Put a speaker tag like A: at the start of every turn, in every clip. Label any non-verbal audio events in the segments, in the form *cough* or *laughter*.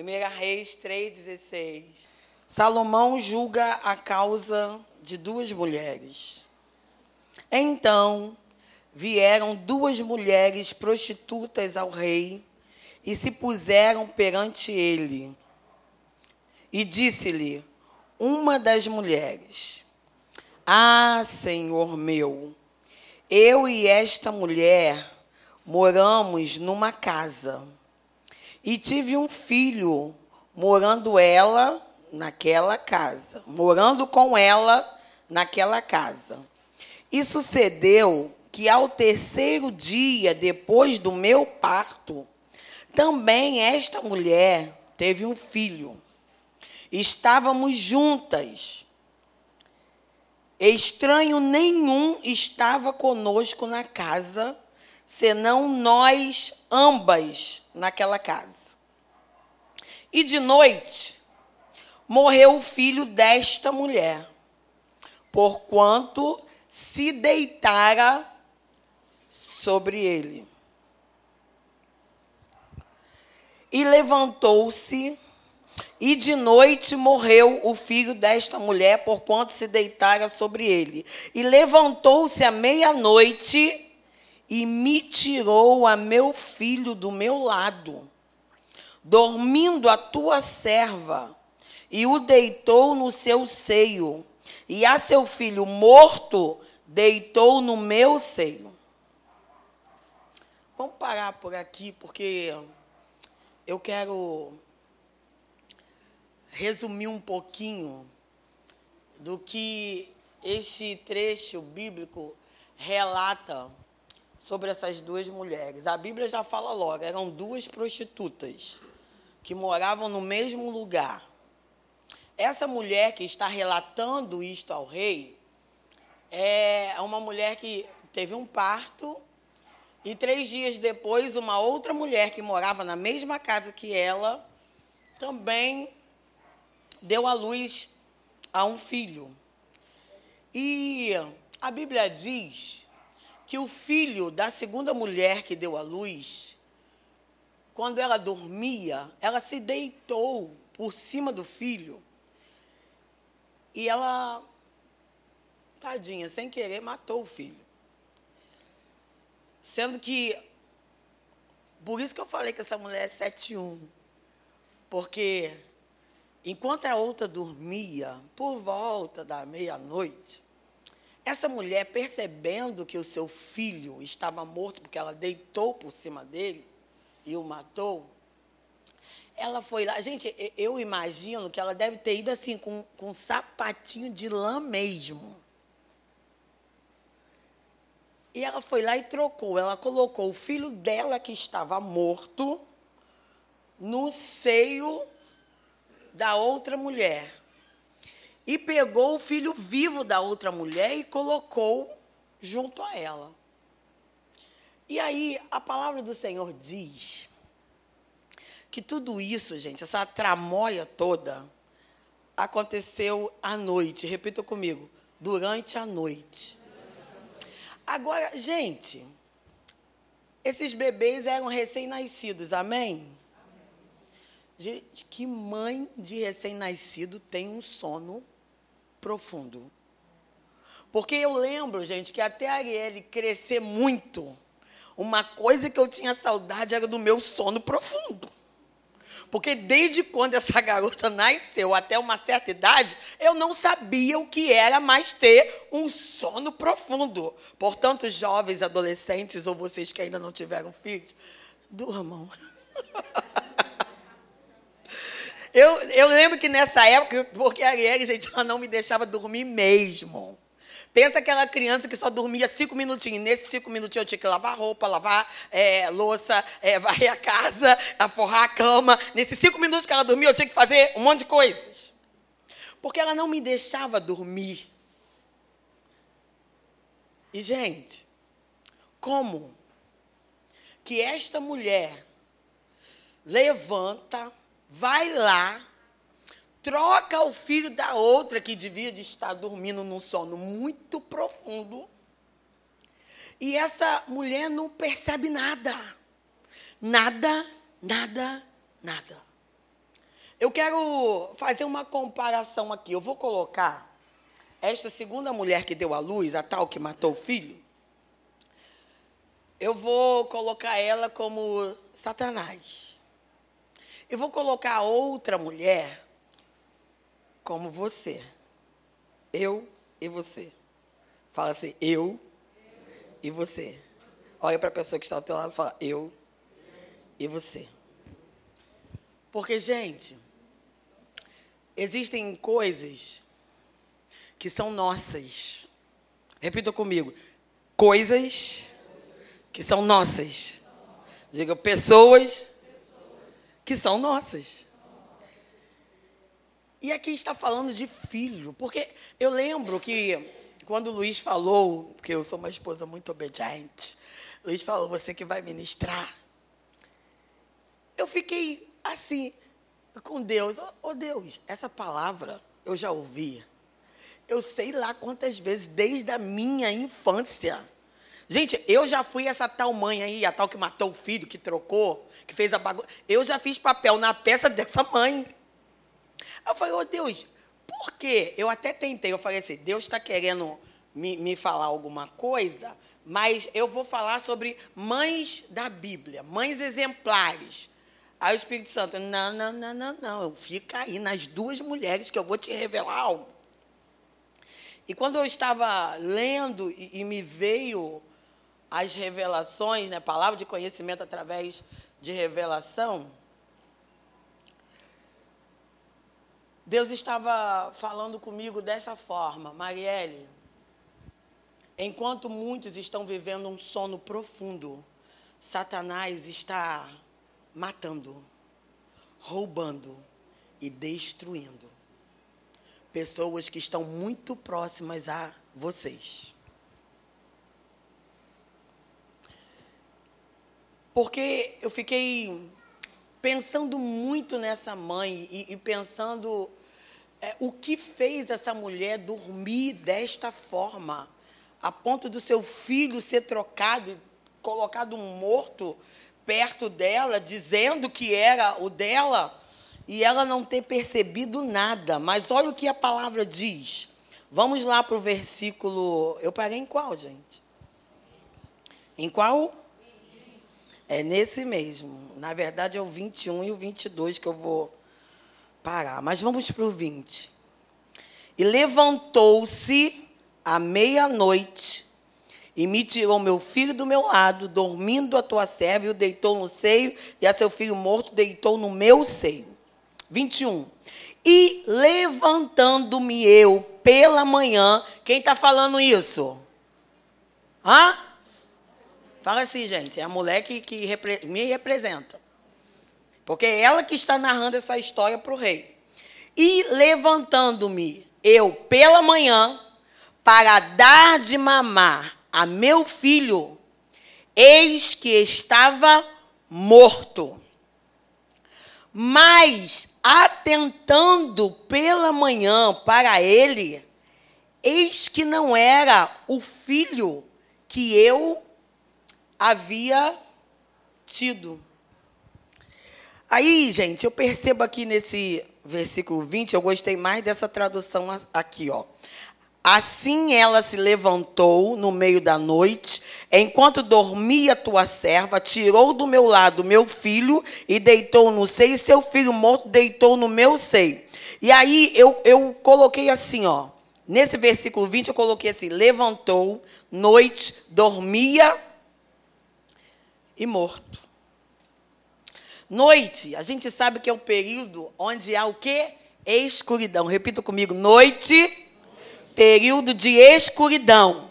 A: 1 Reis 3,16. Salomão julga a causa de duas mulheres. Então vieram duas mulheres prostitutas ao rei e se puseram perante ele. E disse-lhe uma das mulheres: Ah, Senhor meu, eu e esta mulher moramos numa casa e tive um filho morando ela naquela casa, morando com ela naquela casa. E sucedeu que ao terceiro dia depois do meu parto, também esta mulher teve um filho. Estávamos juntas. Estranho nenhum estava conosco na casa, senão nós ambas naquela casa. E de noite morreu o filho desta mulher, porquanto se deitara sobre ele. E levantou-se, e de noite morreu o filho desta mulher, porquanto se deitara sobre ele. E levantou-se à meia-noite e me tirou a meu filho do meu lado, dormindo a tua serva, e o deitou no seu seio, e a seu filho morto deitou no meu seio. Vamos parar por aqui, porque eu quero resumir um pouquinho do que este trecho bíblico relata sobre essas duas mulheres. A Bíblia já fala logo, eram duas prostitutas que moravam no mesmo lugar. Essa mulher que está relatando isto ao rei é uma mulher que teve um parto e três dias depois, uma outra mulher que morava na mesma casa que ela também deu à luz a um filho. E a Bíblia diz que o filho da segunda mulher que deu à luz, quando ela dormia, ela se deitou por cima do filho e ela, tadinha, sem querer, matou o filho. Sendo que, por isso que eu falei que essa mulher é 7-1. Porque, enquanto a outra dormia, por volta da meia-noite, essa mulher, percebendo que o seu filho estava morto, porque ela deitou por cima dele e o matou, ela foi lá. Gente, eu imagino que ela deve ter ido assim, com, com um sapatinho de lã mesmo. E ela foi lá e trocou. Ela colocou o filho dela, que estava morto, no seio da outra mulher. E pegou o filho vivo da outra mulher e colocou junto a ela. E aí, a palavra do Senhor diz que tudo isso, gente, essa tramóia toda, aconteceu à noite. Repita comigo: durante a noite. Agora, gente, esses bebês eram recém-nascidos, amém? Gente, que mãe de recém-nascido tem um sono profundo? Porque eu lembro, gente, que até a Arielle crescer muito, uma coisa que eu tinha saudade era do meu sono profundo. Porque desde quando essa *laughs* garota nasceu até uma certa idade, eu não sabia o que era mais ter um sono profundo. Portanto, jovens, adolescentes ou vocês que ainda não tiveram filhos, durmam. *laughs* Eu, eu lembro que nessa época, porque a Arielle, gente, ela não me deixava dormir mesmo. Pensa aquela criança que só dormia cinco minutinhos. Nesses cinco minutinhos eu tinha que lavar roupa, lavar é, louça, é, *laughs* varrer a casa, aforrar a cama. Nesses cinco minutos que ela dormia, eu tinha que fazer um monte de coisas. Porque ela não me deixava dormir. E, gente, como que esta mulher levanta, vai lá, troca o filho da outra que devia de estar dormindo num sono muito profundo. E essa mulher não percebe nada. Nada, nada, nada. Eu quero fazer uma comparação aqui. Eu vou colocar esta segunda mulher que deu à luz, a tal que matou o filho. Eu vou colocar ela como Satanás. Eu vou colocar outra mulher como você. Eu e você. Fala assim, eu e você. Olha para a pessoa que está ao teu lado e fala, eu e você. Porque, gente, existem coisas que são nossas. Repita comigo. Coisas que são nossas. Diga, pessoas que são nossas. E aqui está falando de filho, porque eu lembro que quando o Luiz falou, porque eu sou uma esposa muito obediente, Luiz falou, você que vai ministrar. Eu fiquei assim, com Deus. Oh, Deus, essa palavra eu já ouvi. Eu sei lá quantas vezes, desde a minha infância. Gente, eu já fui essa tal mãe aí, a tal que matou o filho, que trocou, que fez a bagunça. Eu já fiz papel na peça *laughs* dessa mãe. Eu falei, ô oh, Deus, por quê? Eu até tentei, eu falei assim, Deus está querendo me, me falar alguma coisa, mas eu vou falar sobre mães da Bíblia, mães exemplares. Aí o Espírito Santo, não, não, não, não, não, fica aí nas duas mulheres que eu vou te revelar algo. E quando eu estava lendo e, e me veio as revelações, né, palavra de conhecimento através de revelação, Deus estava falando comigo dessa forma, Marielle. Enquanto muitos estão vivendo um sono profundo, Satanás está matando, roubando e destruindo pessoas que estão muito próximas a vocês. Porque eu fiquei pensando muito nessa mãe e, e pensando é, o que fez essa mulher dormir desta forma, a ponto do seu filho ser trocado, colocado morto perto dela, dizendo que era o dela, e ela não ter percebido nada. Mas olha o que a palavra diz. Vamos lá para o versículo. Eu parei em qual, gente? Em qual? É nesse mesmo. Na verdade, é o 21 e o 22 que eu vou parar. Mas vamos para o 20. E levantou-se à meia-noite e me tirou meu filho do meu lado, dormindo a tua serva, e o deitou no seio, e a seu filho morto deitou no meu seio. 21. E levantando-me eu pela manhã, quem está falando isso? Hã? Fala assim, gente, é a mulher que, que repre me representa. Porque é ela que está narrando essa história para o rei. E levantando-me eu pela manhã, para dar de mamar a meu filho, eis que estava morto. Mas, atentando pela manhã para ele, eis que não era o filho que eu havia tido. Aí, gente, eu percebo aqui nesse versículo 20, eu gostei mais dessa tradução aqui, ó. Assim ela se levantou no meio da noite, enquanto dormia tua serva, tirou do meu lado meu filho e deitou no seio, e seu filho morto deitou no meu seio. E aí eu, eu coloquei assim, ó. Nesse versículo 20 eu coloquei assim: levantou, noite, dormia e morto. Noite, a gente sabe que é o período onde há o quê? Escuridão. Repita comigo: noite, período de escuridão.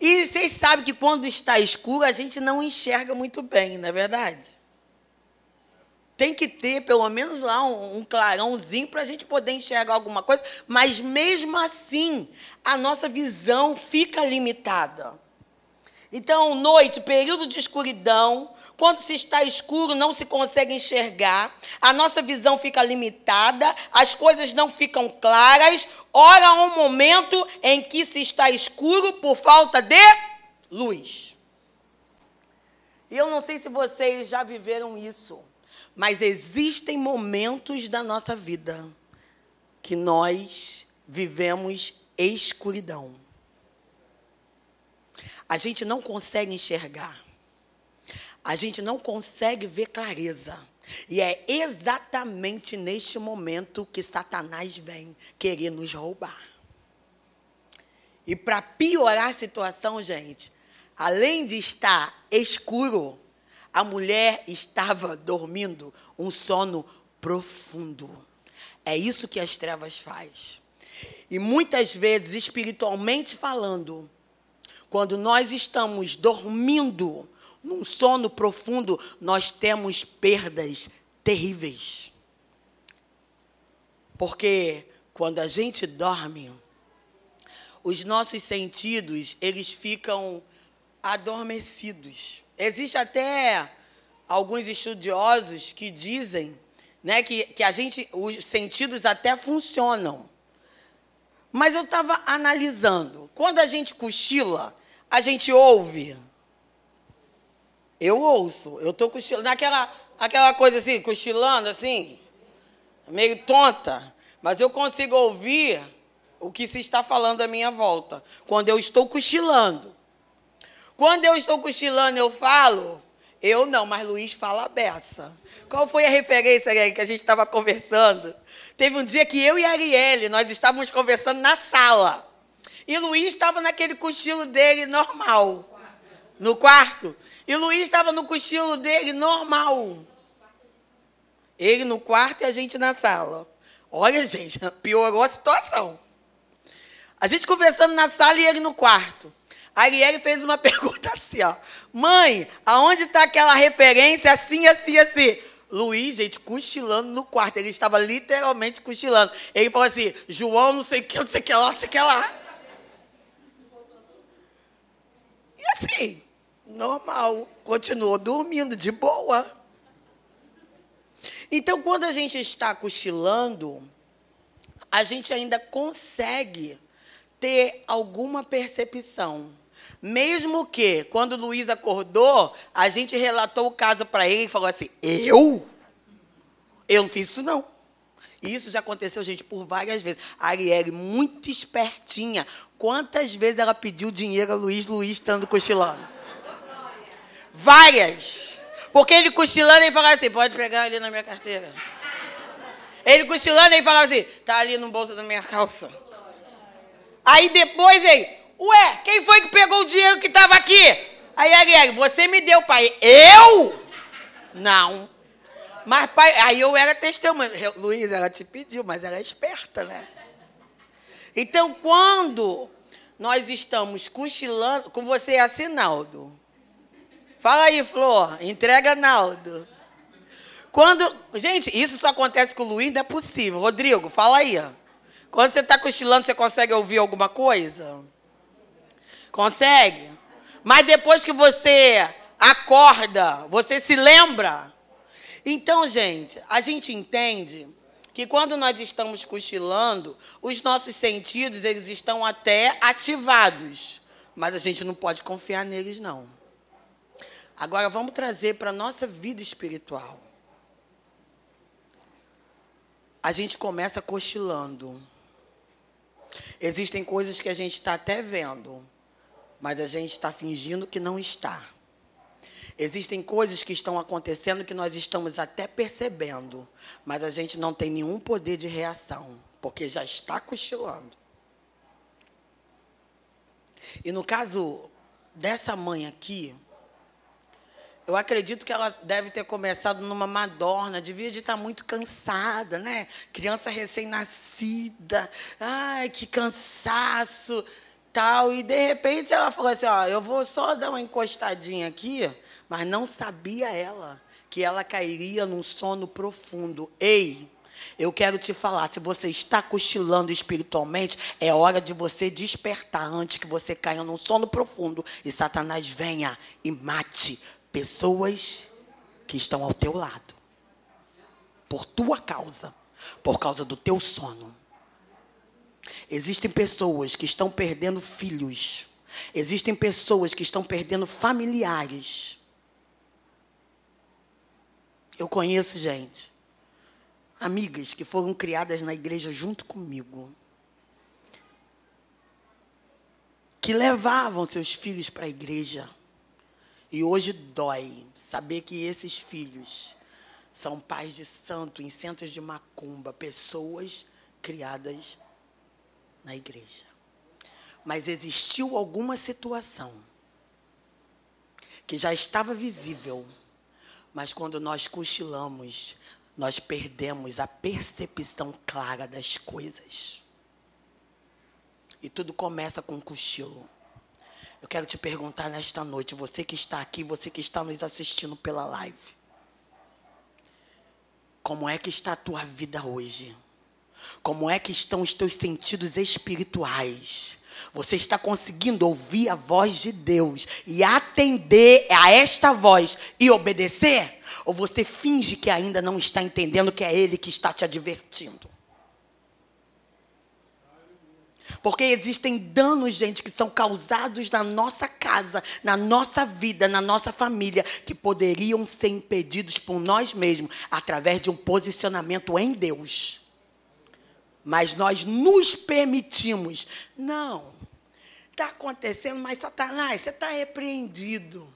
A: E vocês sabem que quando está escuro, a gente não enxerga muito bem, não é verdade? Tem que ter pelo menos lá um, um clarãozinho para a gente poder enxergar alguma coisa, mas mesmo assim, a nossa visão fica limitada. Então, noite, período de escuridão, quando se está escuro, não se consegue enxergar, a nossa visão fica limitada, as coisas não ficam claras. Ora, há um momento em que se está escuro por falta de luz. E eu não sei se vocês já viveram isso, Mas existem momentos da nossa vida que nós vivemos escuridão. A gente não consegue enxergar. A gente não consegue ver clareza. E é exatamente neste momento que Satanás vem querer nos roubar. E para piorar a situação, gente, além de estar escuro, a mulher estava dormindo um sono profundo. É isso que as trevas faz. E muitas vezes, espiritualmente falando, quando nós estamos dormindo num sono profundo, nós temos perdas terríveis. Porque quando a gente dorme, os nossos sentidos, eles ficam adormecidos. Existe até alguns estudiosos que dizem né, que, que a gente, os sentidos até funcionam. Mas eu estava analisando. Quando a gente cochila, a gente ouve. Eu ouço. Eu estou cochilando. Aquela, aquela coisa assim, cochilando assim, meio tonta. Mas eu consigo ouvir o que se está falando à minha volta. Quando eu estou cochilando. Quando eu estou cochilando, eu falo. Eu não, mas Luiz fala beça. Qual foi a referência que a gente estava conversando? Teve um dia que eu e a Arielle, nós estávamos conversando na sala. E Luiz estava naquele cochilo dele normal. No quarto. E Luiz estava no cochilo dele normal. Ele no quarto e a gente na sala. Olha, gente, *laughs* piorou a situação. A gente conversando na sala e ele no quarto. A Arielle fez uma *laughs* pergunta assim, ó. Mãe, aonde está aquela referência assim, assim, assim? Luiz, gente, cochilando no quarto. Ele estava literalmente cochilando. Ele falou assim, João, não sei o que, não sei o que lá, não sei o que lá. E assim, normal. Continuou dormindo, de boa. Então, quando a gente está cochilando, a gente ainda consegue ter alguma percepção. Mesmo que, quando o Luiz acordou, a gente relatou o caso para ele e falou assim: Eu? Eu não fiz isso, não. E isso já aconteceu, gente, por várias vezes. A Arielle, muito espertinha. Quantas vezes ela pediu dinheiro a Luiz, Luiz estando cochilando? Várias. Porque ele cochilando, ele falava assim: pode pegar ali na minha carteira. Ele cochilando, ele falava assim: tá ali no bolso da minha calça. Aí depois ele, ué, quem foi que pegou o dinheiro que estava aqui? Aí Ariel, você me deu, pai. Eu? Não. Mas, pai, aí eu era testemunha. Luiz, ela te pediu, mas ela é esperta, né? Então, quando nós estamos cochilando, com você é assim, Naldo. Fala aí, Flor, entrega Naldo. Quando, gente, isso só acontece com o Luiz, não é possível. Rodrigo, fala aí. Quando você está cochilando, você consegue ouvir alguma coisa? Consegue? Mas depois que você acorda, você se lembra? Então, gente, a gente entende que quando nós estamos cochilando, os nossos sentidos eles estão até ativados, mas a gente não pode confiar neles não. Agora vamos trazer para a nossa vida espiritual. A gente começa cochilando. Existem coisas que a gente está até vendo, mas a gente está fingindo que não está. Existem coisas que estão acontecendo que nós estamos até percebendo, mas a gente não tem nenhum poder de reação, porque já está cochilando. E no caso dessa mãe aqui, eu acredito que ela deve ter começado numa madorna, devia de estar muito cansada, né? Criança recém-nascida, ai, que cansaço, tal. E de repente ela falou assim: ó, eu vou só dar uma encostadinha aqui, mas não sabia ela que ela cairia num sono profundo. Ei, eu quero te falar, se você está cochilando espiritualmente, é hora de você despertar antes que você caia num sono profundo e Satanás venha e mate pessoas que estão ao teu lado, por tua causa, por causa do teu sono. Existem pessoas que estão perdendo filhos, existem pessoas que estão perdendo familiares. Eu conheço gente, amigas que foram criadas na igreja junto comigo, que levavam seus filhos para a igreja. E hoje dói saber que esses filhos são pais de santo em centros de macumba, pessoas criadas na igreja. Mas existiu alguma situação que já estava visível, mas quando nós cochilamos, nós perdemos a percepção clara das coisas. E tudo começa com um cochilo. Eu quero te perguntar nesta noite, você que está aqui, você que está nos assistindo pela live. Como é que está a tua vida hoje? Como é que estão os teus sentidos espirituais? Você está conseguindo ouvir a voz de Deus e atender a esta voz e obedecer? Ou você finge que ainda não está entendendo que é Ele que está te advertindo? Porque existem danos, gente, que são causados na nossa casa, na nossa vida, na nossa família, que poderiam ser impedidos por nós mesmos através de um posicionamento em Deus. Mas nós nos permitimos. Não, está acontecendo, mas Satanás, você está repreendido.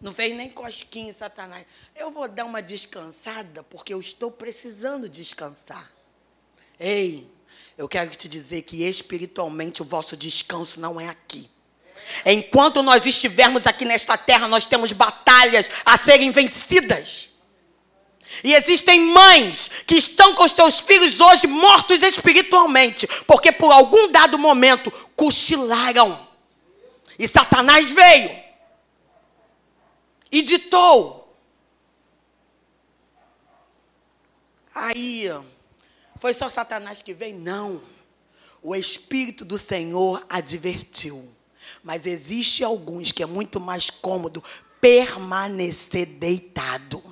A: Não fez nem cosquinha, Satanás. Eu vou dar uma descansada, porque eu estou precisando descansar. Ei, eu quero te dizer que espiritualmente o vosso descanso não é aqui. Enquanto nós estivermos aqui nesta terra, nós temos batalhas a serem vencidas. E existem mães que estão com os seus filhos hoje mortos espiritualmente, porque por algum dado momento cochilaram. E Satanás veio e ditou. Aí, foi só Satanás que veio? Não. O Espírito do Senhor advertiu. Mas existe alguns que é muito mais cômodo permanecer deitado.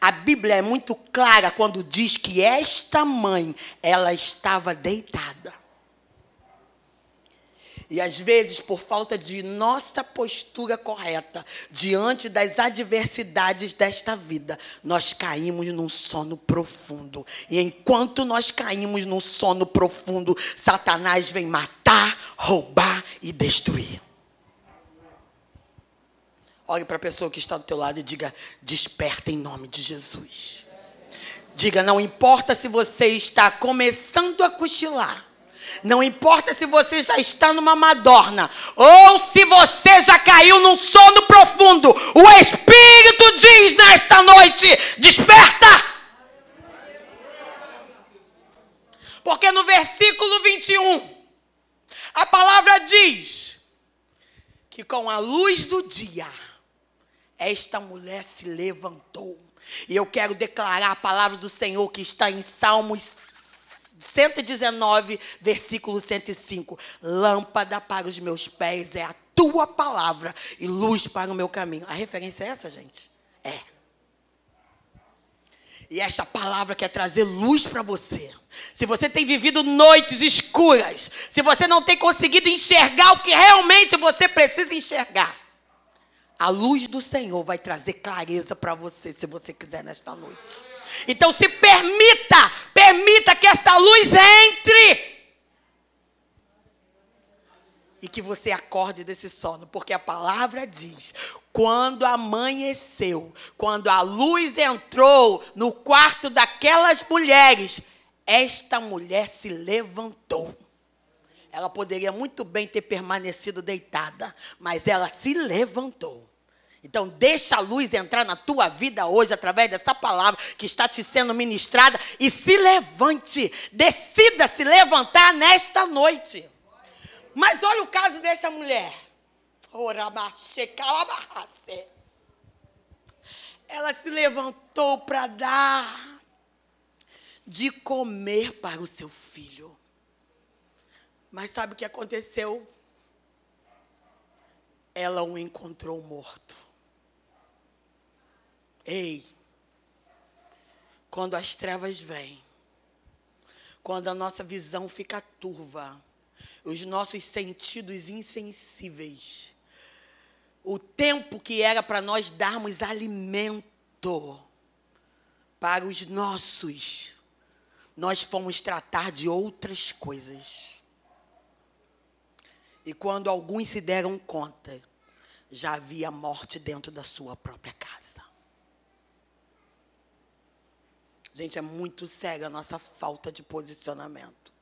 A: A Bíblia é muito clara quando diz que esta mãe, ela estava deitada. E às vezes, por falta de nossa postura correta diante das adversidades desta vida, nós caímos num sono profundo. E enquanto nós caímos num sono profundo, Satanás vem matar, roubar e destruir. Olhe para a pessoa que está do teu lado e diga: desperta em nome de Jesus. Diga: não importa se você está começando a cochilar. Não importa se você já está numa madorna ou se você já caiu num sono profundo. O Espírito diz nesta noite: desperta. Porque no versículo 21, a palavra diz que com a luz do dia, esta mulher se levantou. E eu quero declarar a palavra do Senhor que está em Salmos 119, versículo 105. Lâmpada para os meus pés é a tua palavra e luz para o meu caminho. A referência é essa, gente? É. E esta palavra quer trazer luz para você. Se você tem vivido noites escuras, se você não tem conseguido enxergar o que realmente você precisa enxergar, a luz do Senhor vai trazer clareza para você, se você quiser, nesta noite. Então, se permita, permita que essa luz entre. E que você acorde desse sono, porque a palavra diz: quando amanheceu, quando a luz entrou no quarto daquelas mulheres, esta mulher se levantou. Ela poderia muito bem ter permanecido deitada, mas ela se levantou. Então, deixa a luz entrar na tua vida hoje através dessa palavra que está te sendo ministrada e se levante. Decida se levantar nesta noite. Mas olha o caso dessa mulher. Ela se levantou para dar de comer para o seu filho. Mas sabe o que aconteceu? Ela o encontrou morto. Ei, quando as trevas vêm, quando a nossa visão fica turva, os nossos sentidos insensíveis, o tempo que era para nós darmos alimento, para os nossos, nós fomos tratar de outras coisas. E quando alguns se deram conta, já havia morte dentro da sua própria casa. Gente, é muito sério a nossa falta de posicionamento.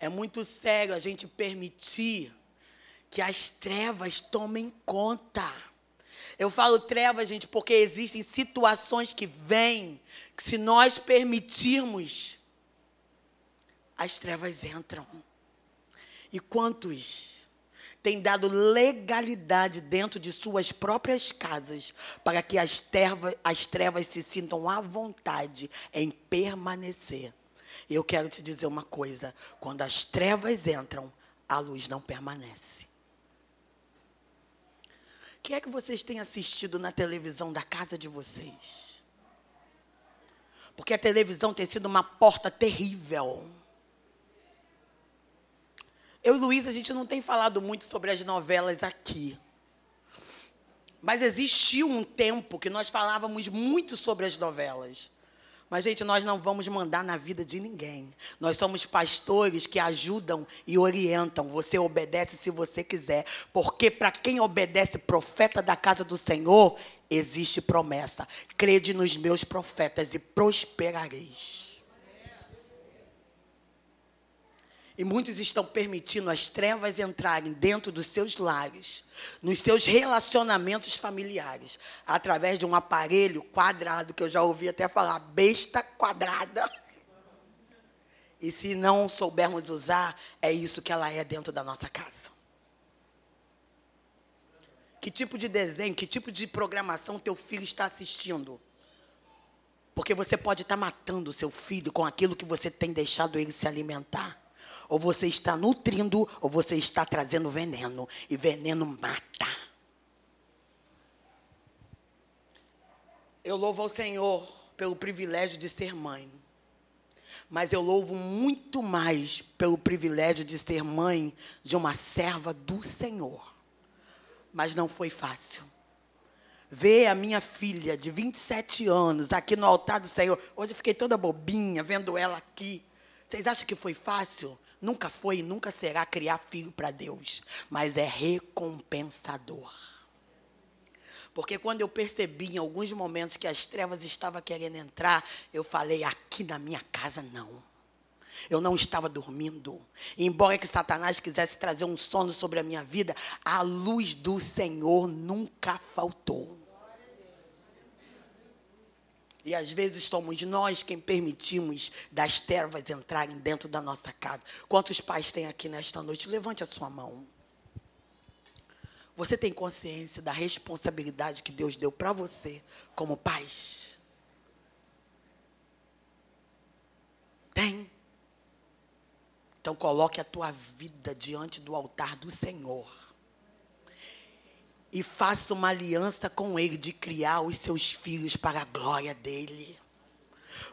A: É muito sério a gente permitir que as trevas tomem conta. Eu falo trevas, gente, porque existem situações que vêm, que se nós permitirmos, as trevas entram. E quantos têm dado legalidade dentro de suas próprias casas para que as trevas, as trevas se sintam à vontade em permanecer? Eu quero te dizer uma coisa: quando as trevas entram, a luz não permanece que é que vocês têm assistido na televisão da casa de vocês? Porque a televisão tem sido uma porta terrível. Eu e Luiz, a gente não tem falado muito sobre as novelas aqui. Mas existiu um tempo que nós falávamos muito sobre as novelas. Mas, gente, nós não vamos mandar na vida de ninguém. Nós somos pastores que ajudam e orientam. Você obedece se você quiser. Porque para quem obedece profeta da casa do Senhor, existe promessa. Crede nos meus profetas e prosperareis. E muitos estão permitindo as trevas entrarem dentro dos seus lares, nos seus relacionamentos familiares, através de um aparelho quadrado, que eu já ouvi até falar, besta quadrada. *laughs* E se não soubermos usar, é isso que ela é dentro da nossa casa. Que tipo de desenho, que tipo de programação teu filho está assistindo? Porque você pode estar matando o seu filho com aquilo que você tem deixado ele se alimentar. Ou você está nutrindo, ou você está trazendo veneno. E veneno mata. Eu louvo ao Senhor pelo privilégio de ser mãe. Mas eu louvo muito mais pelo privilégio de ser mãe de uma serva do Senhor. Mas não foi fácil. Ver a minha filha de 27 anos aqui no altar do Senhor. Hoje eu fiquei toda bobinha vendo ela aqui. Vocês acham que foi fácil? Nunca foi e nunca será criar filho para Deus, mas é recompensador. Porque quando eu percebi em alguns momentos que as trevas estavam querendo entrar, eu falei: aqui na minha casa não. Eu não estava dormindo. E embora que Satanás quisesse trazer um sono sobre a minha vida, a luz do Senhor nunca faltou. E às vezes somos nós quem permitimos das trevas entrarem dentro da nossa casa. Quantos pais tem aqui nesta noite? Levante a sua mão. Você tem consciência da responsabilidade que Deus deu para você como pais? Tem. Então coloque a tua vida diante do altar do Senhor e faça uma aliança com Ele de criar os seus filhos para a glória dEle.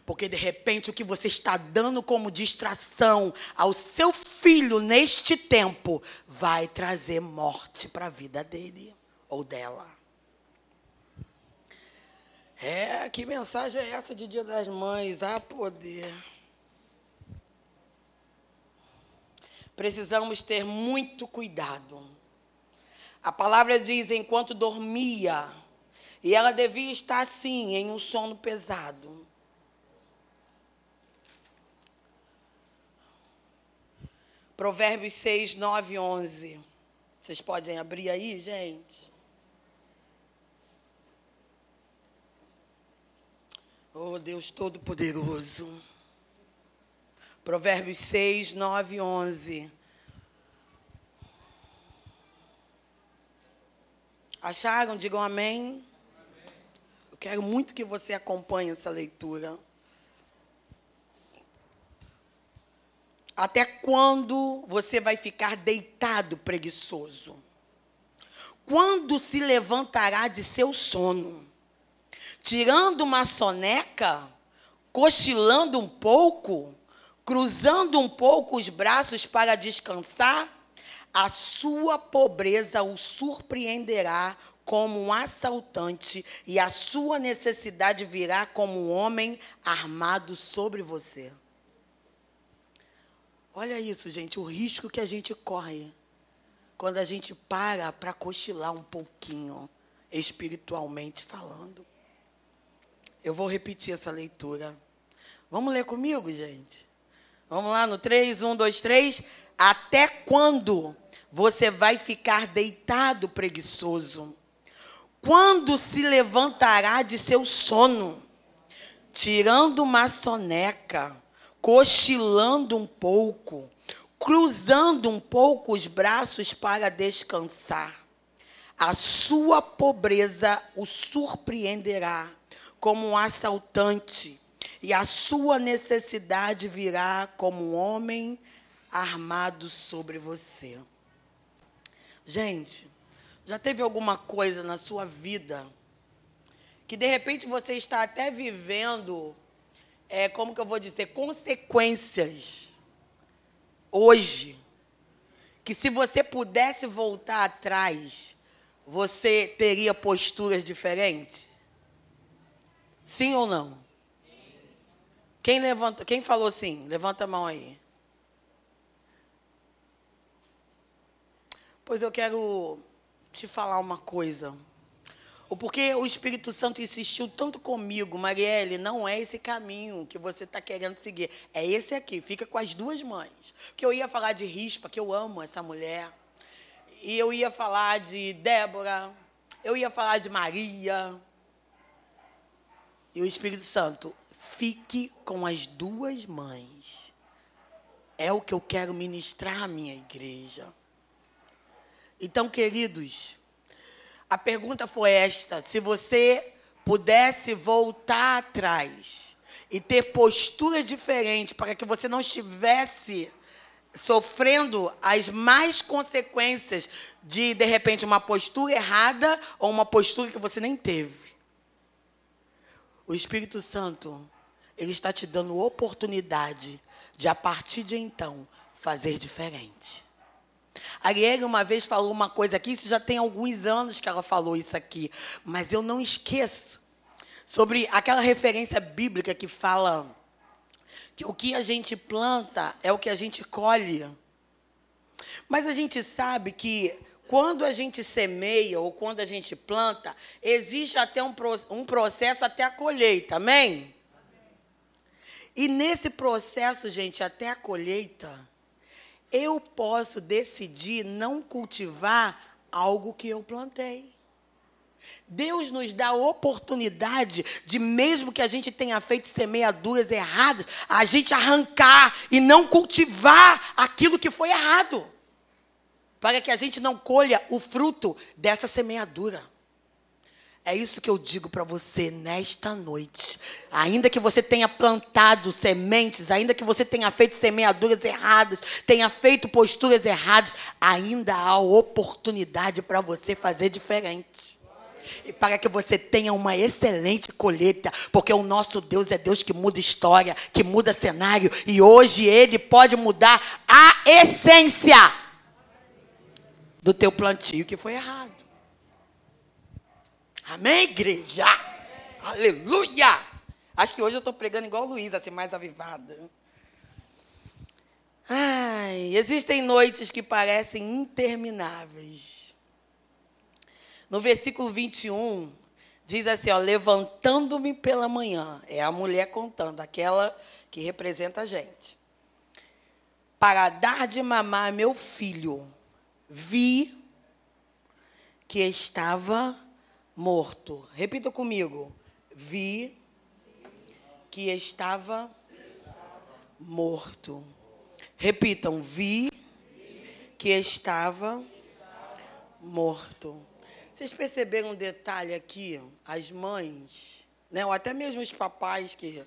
A: Porque de repente o que você está dando como distração ao seu filho neste tempo vai trazer morte para a vida dele ou dela. É, que mensagem é essa de Dia das Mães? Ah, poder. Precisamos ter muito cuidado a palavra diz: enquanto dormia, e ela devia estar assim, em um sono pesado. Provérbios 6, 9 e 11. Vocês podem abrir aí, gente? Oh, Deus Todo-Poderoso. Provérbios 6, 9 e 11. Acharam? Digam amém. Eu quero muito que você acompanhe essa leitura. Até quando você vai ficar deitado preguiçoso? Quando se levantará de seu sono? Tirando uma soneca? Cochilando um pouco? Cruzando um pouco os braços para descansar? A sua pobreza o surpreenderá como um assaltante, e a sua necessidade virá como um homem armado sobre você. Olha isso, gente, o risco que a gente corre quando a gente para para cochilar um pouquinho, espiritualmente falando. Eu vou repetir essa leitura. Vamos ler comigo, gente? Vamos lá no 3, 1, 2, 3. Até quando você vai ficar deitado preguiçoso? Quando se levantará de seu sono? Tirando uma soneca, cochilando um pouco, cruzando um pouco os braços para descansar. A sua pobreza o surpreenderá como um assaltante, e a sua necessidade virá como um homem armado sobre você. Gente, já teve alguma coisa na sua vida que de repente você está até vivendo, é, como que eu vou dizer, consequências hoje, que se você pudesse voltar atrás, você teria posturas diferentes? Sim ou não? Quem levanta, quem falou sim? Levanta a mão aí. Pois eu quero te falar uma coisa. O porquê o Espírito Santo insistiu tanto comigo, Marielle, não é esse caminho que você está querendo seguir. É esse aqui, fica com as duas mães. Porque eu ia falar de Rispa, que eu amo essa mulher. E eu ia falar de Débora. Eu ia falar de Maria. E o Espírito Santo, fique com as duas mães. É o que eu quero ministrar à minha igreja. Então, queridos, a pergunta foi esta: se você pudesse voltar atrás e ter posturas diferentes para que você não estivesse sofrendo as mais consequências de, de repente, uma postura errada ou uma postura que você nem teve. O Espírito Santo, ele está te dando oportunidade de, a partir de então, fazer diferente. A Arielle uma vez falou uma coisa aqui, isso já tem alguns anos que ela falou isso aqui, mas eu não esqueço sobre aquela referência bíblica que fala que o que a gente planta é o que a gente colhe. Mas a gente sabe que quando a gente semeia ou quando a gente planta, existe até um, um processo até a colheita, amém? E nesse processo, gente, até a colheita, eu posso decidir não cultivar algo que eu plantei. Deus nos dá a oportunidade de, mesmo que a gente tenha feito semeaduras erradas, a gente arrancar e não cultivar aquilo que foi errado. Para que a gente não colha o fruto dessa semeadura. É isso que eu digo para você nesta noite. Ainda que você tenha plantado sementes, ainda que você tenha feito semeaduras erradas, tenha feito posturas erradas, ainda há oportunidade para você fazer diferente. E para que você tenha uma excelente colheita, porque o nosso Deus é Deus que muda história, que muda cenário, e hoje Ele pode mudar a essência do teu plantio que foi errado. Amém, igreja? Aleluia! Acho que hoje eu estou pregando igual Luísa, assim, mais avivada. Ai, existem noites que parecem intermináveis. No versículo 21, diz assim, ó, levantando-me pela manhã, é a mulher contando, aquela que representa a gente. Para dar de mamar meu filho, vi que estava morto. Repita comigo. Vi que estava morto. Repitam. Vi que estava morto. Vocês perceberam um detalhe aqui? As mães, né? ou até mesmo os papais que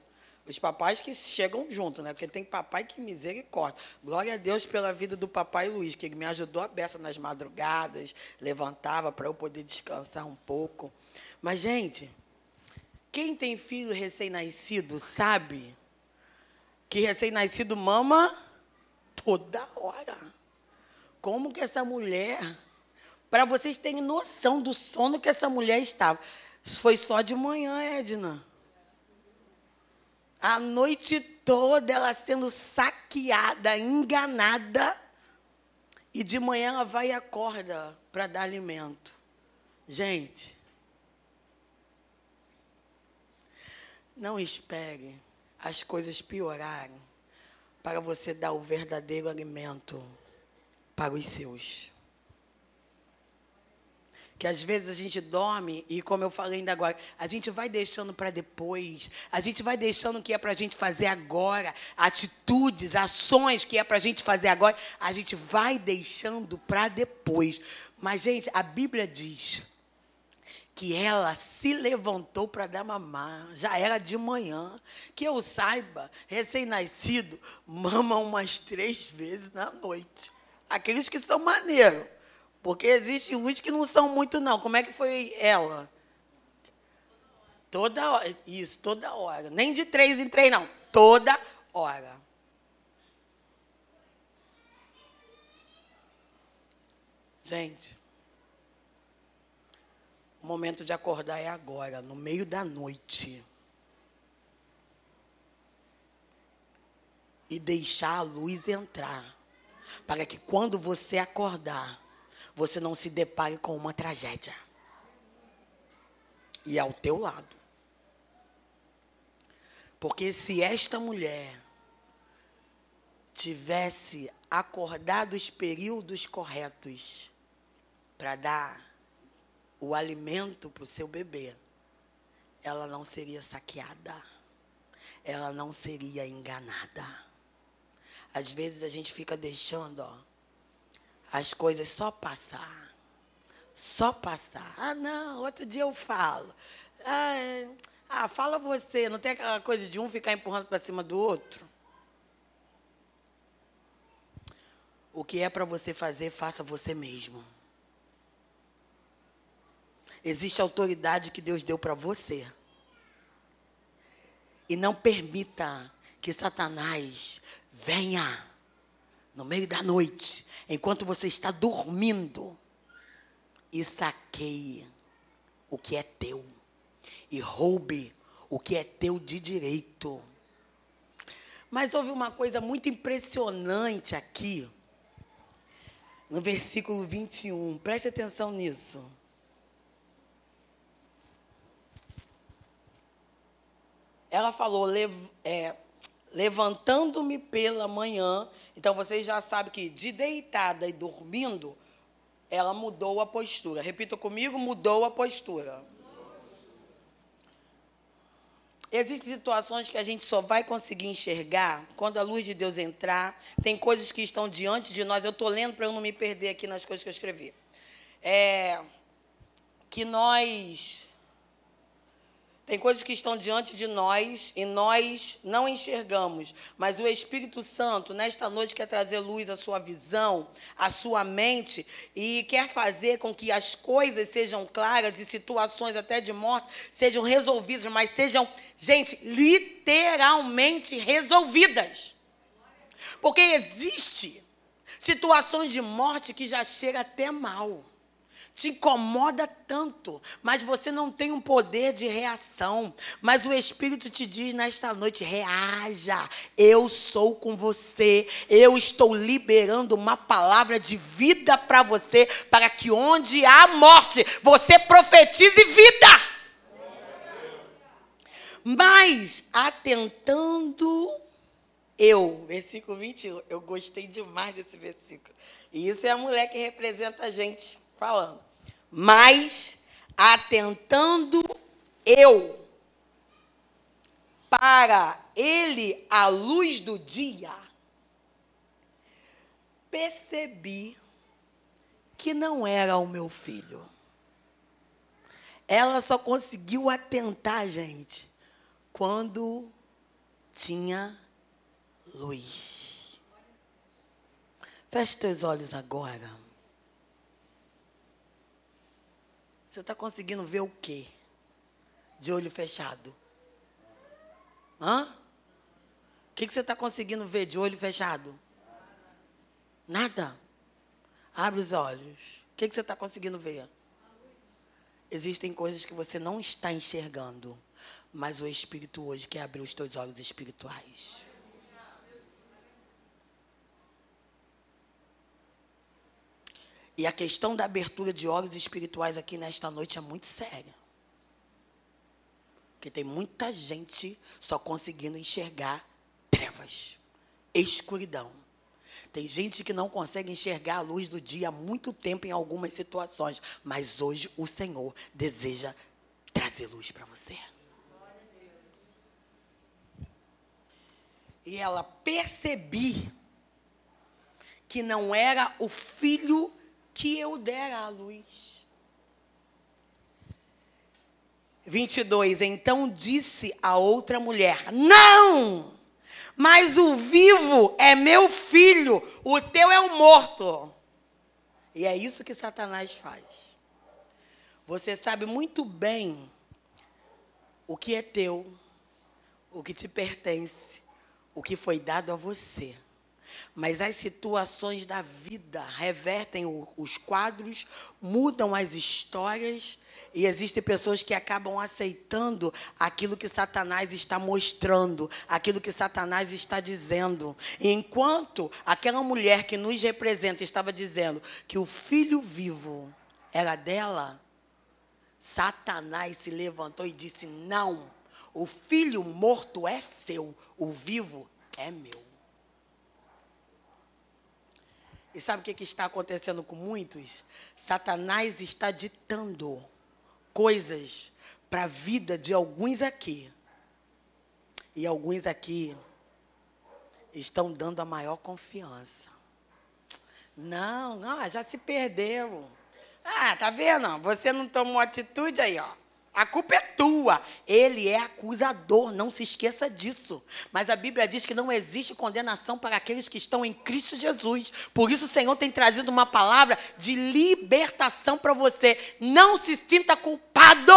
A: os papais que chegam junto, né? Porque tem papai que misericórdia. Glória a Deus pela vida do papai Luiz, que me ajudou a beça nas madrugadas, levantava para eu poder descansar um pouco. Mas, gente, quem tem filho recém-nascido sabe que recém-nascido mama toda hora. Como que essa mulher Para vocês terem noção do sono que essa mulher estava. Foi só de manhã, Edna. A noite toda ela sendo saqueada, enganada. E de manhã ela vai e acorda para dar alimento. Gente, não espere as coisas piorarem para você dar o verdadeiro alimento para os seus. Que às vezes a gente dorme e, como eu falei ainda agora, a gente vai deixando para depois, a gente vai deixando o que é para a gente fazer agora, atitudes, ações que é para a gente fazer agora, a gente vai deixando para depois. Mas, gente, a Bíblia diz que ela se levantou para dar mamar, já era de manhã. Que eu saiba, recém-nascido mama umas três vezes na noite. Aqueles que são maneiros. Porque existem uns que não são muito, não. Como é que foi ela? Toda hora. Isso, toda hora. Nem de três em três, não. Toda hora. Gente, o momento de acordar é agora, no meio da noite. E deixar a luz entrar. Para que quando você acordar, você não se depare com uma tragédia. E ao teu lado. Porque se esta mulher tivesse acordado os períodos corretos para dar o alimento para o seu bebê, ela não seria saqueada, ela não seria enganada. Às vezes a gente fica deixando, ó, as coisas só passar. Só passar. Ah, não, outro dia eu falo. Ah, é. ah fala você. Não tem aquela coisa de um ficar empurrando para cima do outro? O que é para você fazer, faça você mesmo. Existe autoridade que Deus deu para você. E não permita que Satanás venha no meio da noite, enquanto você está dormindo, e saqueie o que é teu, e roube o que é teu de direito. Mas houve uma coisa muito impressionante aqui, no versículo 21, preste atenção nisso. Ela falou, é, levantando-me pela manhã. Então vocês já sabem que de deitada e dormindo, ela mudou a postura. Repita comigo, mudou a postura. Existem situações que a gente só vai conseguir enxergar quando a luz de Deus entrar. Tem coisas que estão diante de nós. Eu estou lendo para eu não me perder aqui nas coisas que eu escrevi. É, que nós tem coisas que estão diante de nós e nós não enxergamos, mas o Espírito Santo, nesta noite, quer trazer luz à sua visão, à sua mente e quer fazer com que as coisas sejam claras e situações até de morte sejam resolvidas, mas sejam, gente, literalmente resolvidas. Porque existe situações de morte que já chega até mal te incomoda tanto, mas você não tem um poder de reação. Mas o Espírito te diz nesta noite: reaja, eu sou com você, eu estou liberando uma palavra de vida para você, para que onde há morte, você profetize vida. Mas atentando eu, versículo 21, eu gostei demais desse versículo. E isso é a mulher que representa a gente falando mas atentando eu para ele a luz do dia, percebi que não era o meu filho. Ela só conseguiu atentar, gente, quando tinha luz. Feche teus olhos agora. Você está conseguindo ver o quê? De olho fechado. Hã? O que, que você está conseguindo ver de olho fechado? Nada. Abre os olhos. que, que você está conseguindo ver? Existem coisas que você não está enxergando, mas o Espírito hoje quer abrir os teus olhos espirituais. E a questão da abertura de olhos espirituais aqui nesta noite é muito séria. Porque tem muita gente só conseguindo enxergar trevas, escuridão. Tem gente que não consegue enxergar a luz do dia há muito tempo em algumas situações, mas hoje o Senhor deseja trazer luz para você. E ela percebi que não era o filho que eu dera à luz. 22. Então disse a outra mulher: Não! Mas o vivo é meu filho, o teu é o morto. E é isso que Satanás faz. Você sabe muito bem o que é teu, o que te pertence, o que foi dado a você. Mas as situações da vida revertem os quadros, mudam as histórias, e existem pessoas que acabam aceitando aquilo que Satanás está mostrando, aquilo que Satanás está dizendo. E enquanto aquela mulher que nos representa estava dizendo que o filho vivo era dela, Satanás se levantou e disse: Não, o filho morto é seu, o vivo é meu. E sabe o que, está acontecendo com muitos? Satanás está ditando coisas para a vida de alguns aqui. E alguns aqui estão dando a maior confiança. Não, não, já se perdeu. Ah, tá vendo? Você não tomou atitude aí, ó. A culpa é tua. Ele é acusador, não se esqueça disso. Mas a Bíblia diz que não existe condenação para aqueles que estão em Cristo Jesus. Por isso o Senhor tem trazido uma palavra de libertação para você. Não se sinta culpado.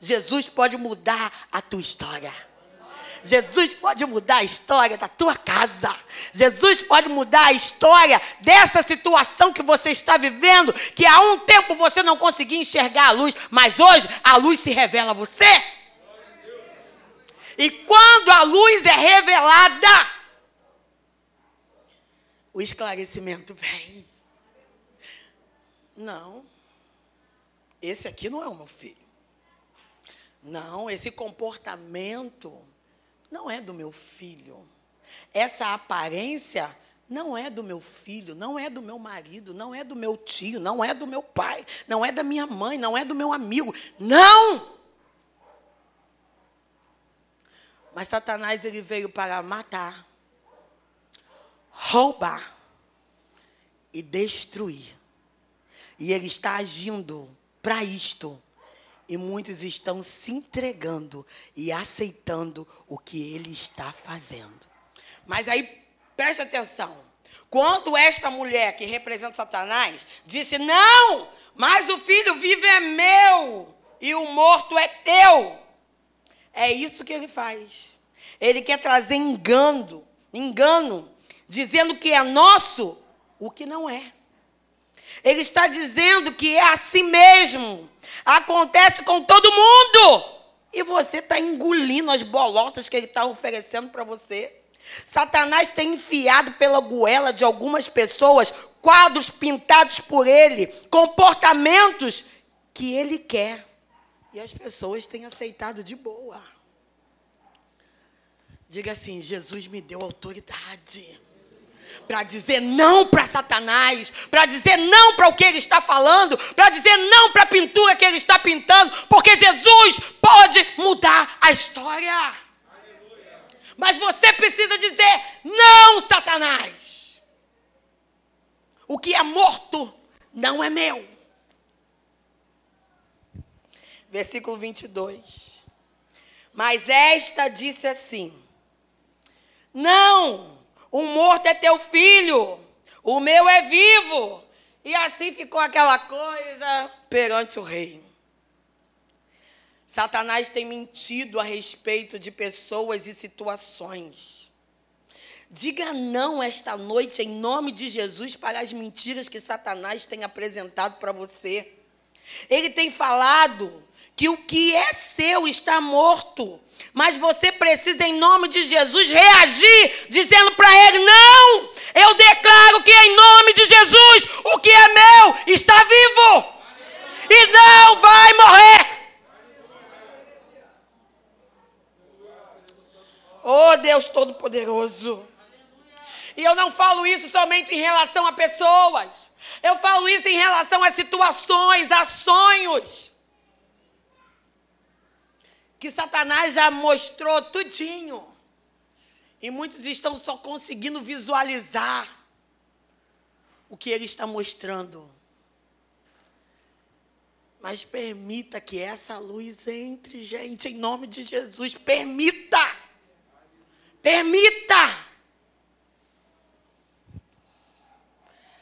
A: Jesus pode mudar a tua história. Jesus pode mudar a história da tua casa. Jesus pode mudar a história dessa situação que você está vivendo, que há um tempo você não conseguia enxergar a luz, mas hoje a luz se revela a você. E quando a luz é revelada, o esclarecimento vem. Não, esse aqui não é o meu filho. Não, esse comportamento não é do meu filho. Essa aparência não é do meu filho, não é do meu marido, não é do meu tio, não é do meu pai, não é da minha mãe, não é do meu amigo. Não! Mas Satanás ele veio para matar, roubar e destruir. E ele está agindo para isto e muitos estão se entregando e aceitando o que ele está fazendo. Mas aí, preste atenção. Quando esta mulher que representa Satanás disse: Não, mas o filho vivo é meu e o morto é teu. É isso que ele faz. Ele quer trazer engano, engano, dizendo que é nosso o que não é. Ele está dizendo que é assim mesmo. Acontece com todo mundo. E você está engolindo as bolotas que ele está oferecendo para você. Satanás tem enfiado pela goela de algumas pessoas quadros pintados por ele, comportamentos que ele quer. E as pessoas têm aceitado de boa. Diga assim: Jesus me deu autoridade para dizer não para Satanás, para dizer não para o que ele está falando, para dizer não para a pintura que ele está pintando, porque Jesus pode mudar a história. Mas você precisa dizer não, Satanás. O que é morto não é meu. Versículo 22. Mas esta disse assim: Não, o morto é teu filho, o meu é vivo. E assim ficou aquela coisa perante o rei. Satanás tem mentido a respeito de pessoas e situações. Diga não esta noite, em nome de Jesus, para as mentiras que Satanás tem apresentado para você. Ele tem falado que o que é seu está morto. Mas você precisa, em nome de Jesus, reagir, dizendo para ele: não, eu declaro que em nome de Jesus, o que é meu está vivo e não vai morrer. Oh Deus Todo-Poderoso. E eu não falo isso somente em relação a pessoas. Eu falo isso em relação a situações, a sonhos. Que Satanás já mostrou tudinho. E muitos estão só conseguindo visualizar o que ele está mostrando. Mas permita que essa luz entre, gente, em nome de Jesus. Permita! Permita!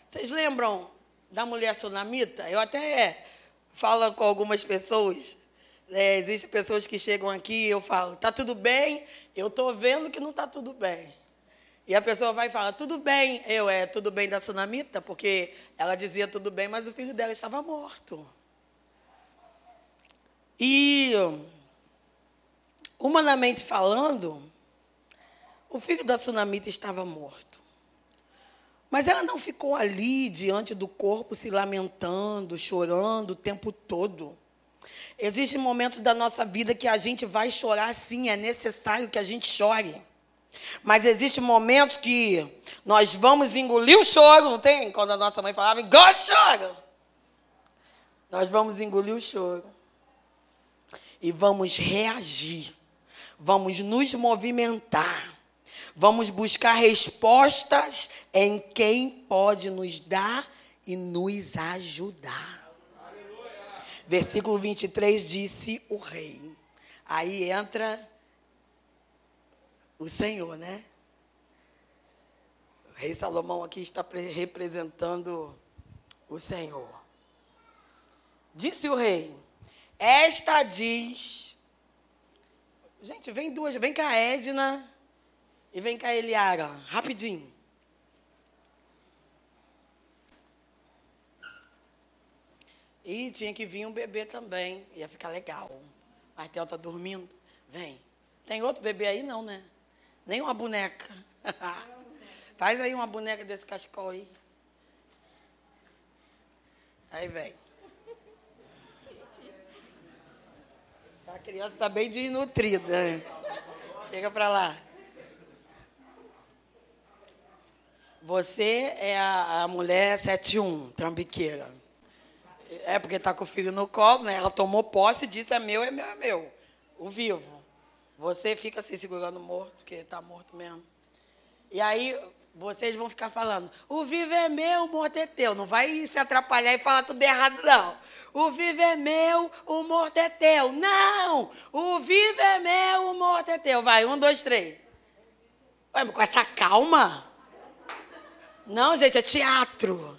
A: Vocês lembram da mulher sunamita? Eu até falo com algumas pessoas. É, Existem pessoas que chegam aqui e eu falo, tá tudo bem? Eu estou vendo que não está tudo bem. E a pessoa vai falar, tudo bem. Eu, é tudo bem da sunamita? Porque ela dizia tudo bem, mas o filho dela estava morto. E, humanamente falando, o filho da sunamita estava morto. Mas ela não ficou ali diante do corpo se lamentando, chorando o tempo todo. Existem momentos da nossa vida que a gente vai chorar sim, é necessário que a gente chore. Mas existem momentos que nós vamos engolir o choro, não tem? Quando a nossa mãe falava, engole o choro. Nós vamos engolir o choro. E vamos reagir. Vamos nos movimentar Vamos buscar respostas em quem pode nos dar e nos ajudar. Versículo 23 disse o rei. Aí entra o Senhor, né? O rei Salomão aqui está representando o Senhor. Disse o rei: Esta diz. Gente, vem duas, vem cá, Edna. E vem cá, Eliara, rapidinho. E tinha que vir um bebê também. Ia ficar legal. A Martel está dormindo. Vem. Tem outro bebê aí? Não, né? Nem uma boneca. *laughs* Faz aí uma boneca desse cachecol aí. Aí vem. A criança está bem desnutrida. Né? Chega para lá. Você é a, a mulher 71, trambiqueira. É porque está com o filho no colo, né? Ela tomou posse e disse: é meu, é meu, é meu. O vivo. Você fica se segurando morto, porque está morto mesmo. E aí vocês vão ficar falando: o vivo é meu, o morto é teu. Não vai se atrapalhar e falar tudo errado, não. O vivo é meu, o morto é teu. Não! O vivo é meu, o morto é teu. Vai, um, dois, três. Ué, com essa calma. Não, gente, é teatro.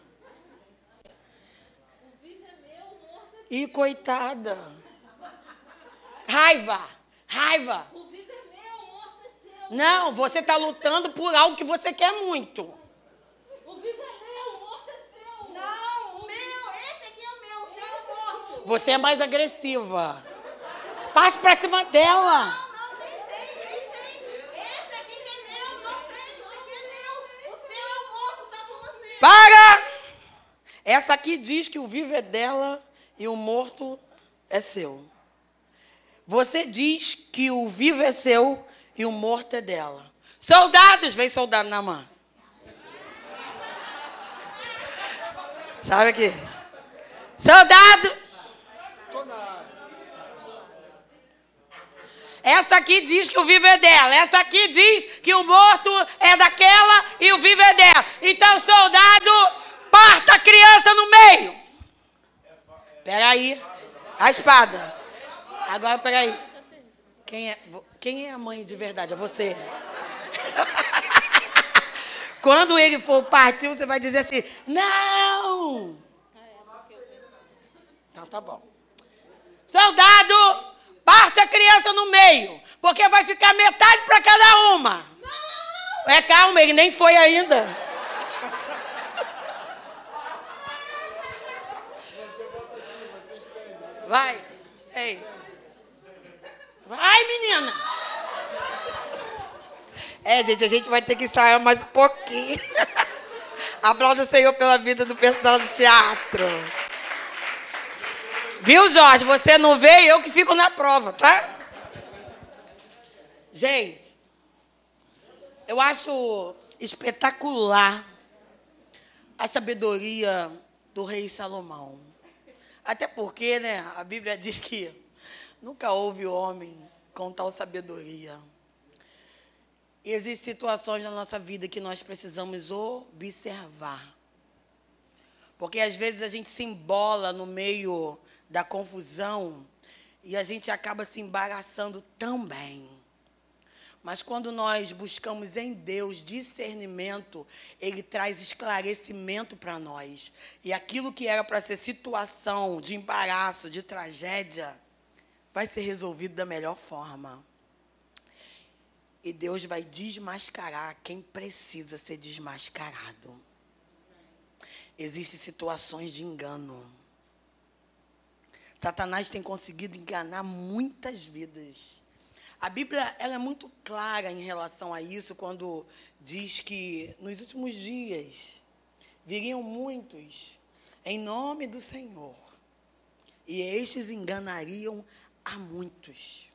A: E coitada. Raiva, raiva. O vivo é meu, o morto é seu. Não, você está lutando por algo que você quer muito.
B: O vivo é meu, o morto é seu. Não, o meu, esse aqui é o meu, o seu é morto.
A: Você é mais agressiva. Passe para cima dela.
B: Não.
A: Para! Essa aqui diz que o vivo é dela e o morto é seu. Você diz que o vivo é seu e o morto é dela. Soldados, vem soldado na mão. Sabe aqui? Soldado! Essa aqui diz que o vivo é dela. Essa aqui diz que o morto é daquela e o vivo é dela. Então, soldado, parta a criança no meio. Pega aí. A espada. Agora, pega aí. Quem é, quem é a mãe de verdade? É você. *laughs* Quando ele for partir, você vai dizer assim: Não! Então tá bom. Soldado, Parte a criança no meio, porque vai ficar metade para cada uma. É calma, ele nem foi ainda. Vai, ei. Vai, menina. É, gente, a gente vai ter que ensaiar mais um pouquinho. *laughs* Aplauda o Senhor pela vida do pessoal do teatro. Viu, Jorge? Você não veio, eu que fico na prova, tá? Gente, eu acho espetacular a sabedoria do rei Salomão. Até porque, né, a Bíblia *laughs* diz que nunca houve homem com tal sabedoria. Existem situações na nossa vida que nós precisamos observar. Porque às vezes a gente se embola no meio da confusão e a gente acaba se embaraçando também. Mas quando nós buscamos em Deus discernimento, Ele traz esclarecimento para nós. E aquilo que era para ser situação de embaraço, de tragédia, vai ser resolvido da melhor forma. E Deus vai desmascarar quem precisa ser desmascarado. Existem situações de engano. Satanás tem conseguido enganar muitas vidas. A Bíblia ela é muito clara em relação a isso quando diz que nos últimos dias viriam muitos em nome do Senhor e estes enganariam a muitos.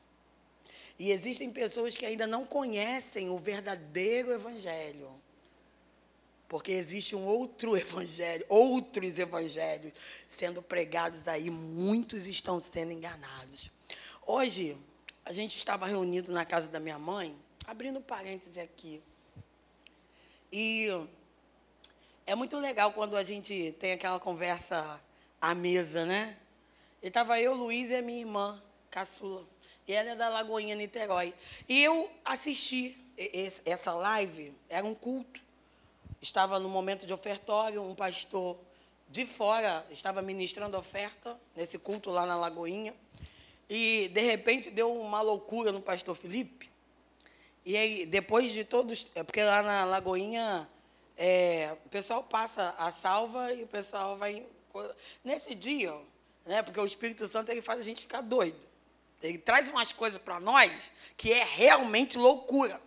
A: E existem pessoas que ainda não conhecem o verdadeiro evangelho. Porque existe um outro evangelho, outros evangelhos sendo pregados aí, muitos estão sendo enganados. Hoje, a gente estava reunido na casa da minha mãe, abrindo parênteses aqui. E é muito legal quando a gente tem aquela conversa à mesa, né? E estava eu, Luiz e a minha irmã, caçula. E ela é da Lagoinha, Niterói. E eu assisti essa live, era um culto. Estava no momento de ofertório, um pastor de fora estava ministrando oferta nesse culto lá na Lagoinha. E, de repente, deu uma loucura no pastor Felipe. E aí, depois de todos. É porque lá na Lagoinha, é, o pessoal passa a salva e o pessoal vai. Nesse dia, né, porque o Espírito Santo ele faz a gente ficar doido. Ele traz umas coisas para nós que é realmente loucura.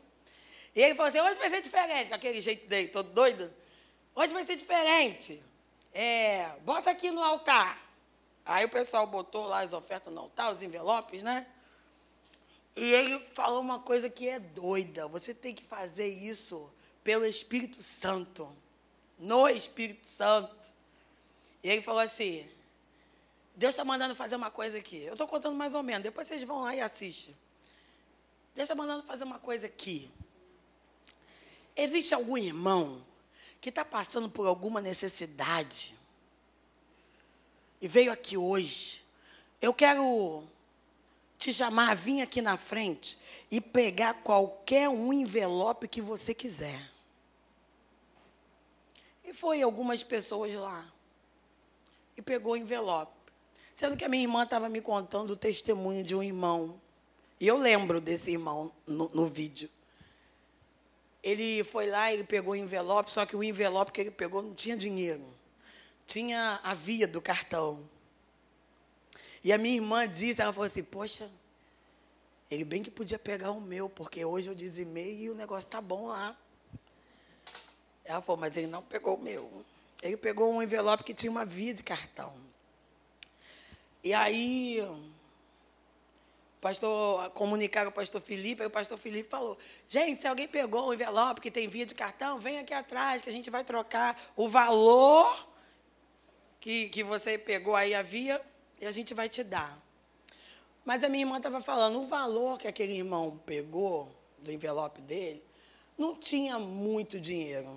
A: E ele falou assim: hoje vai ser diferente, com aquele jeito dele, todo doido. Hoje vai ser diferente. É, bota aqui no altar. Aí o pessoal botou lá as ofertas no altar, os envelopes, né? E ele falou uma coisa que é doida. Você tem que fazer isso pelo Espírito Santo. No Espírito Santo. E ele falou assim: Deus está mandando fazer uma coisa aqui. Eu estou contando mais ou menos. Depois vocês vão lá e assistem. Deus está mandando fazer uma coisa aqui. Existe algum irmão que está passando por alguma necessidade e veio aqui hoje, eu quero te chamar, vir aqui na frente e pegar qualquer um envelope que você quiser. E foi algumas pessoas lá. E pegou o envelope. Sendo que a minha irmã estava me contando o testemunho de um irmão. E eu lembro desse irmão no, no vídeo. Ele foi lá, ele pegou o envelope, só que o envelope que ele pegou não tinha dinheiro tinha a via do cartão. E a minha irmã disse, ela falou assim, poxa, ele bem que podia pegar o meu, porque hoje eu dizimei e o negócio tá bom lá. Ela falou, mas ele não pegou o meu. Ele pegou um envelope que tinha uma via de cartão. E aí, pastor, comunicaram o pastor Felipe, aí o pastor Felipe falou, gente, se alguém pegou o envelope que tem via de cartão, vem aqui atrás, que a gente vai trocar o valor que, que você pegou aí a via e a gente vai te dar. Mas a minha irmã estava falando, o valor que aquele irmão pegou do envelope dele não tinha muito dinheiro.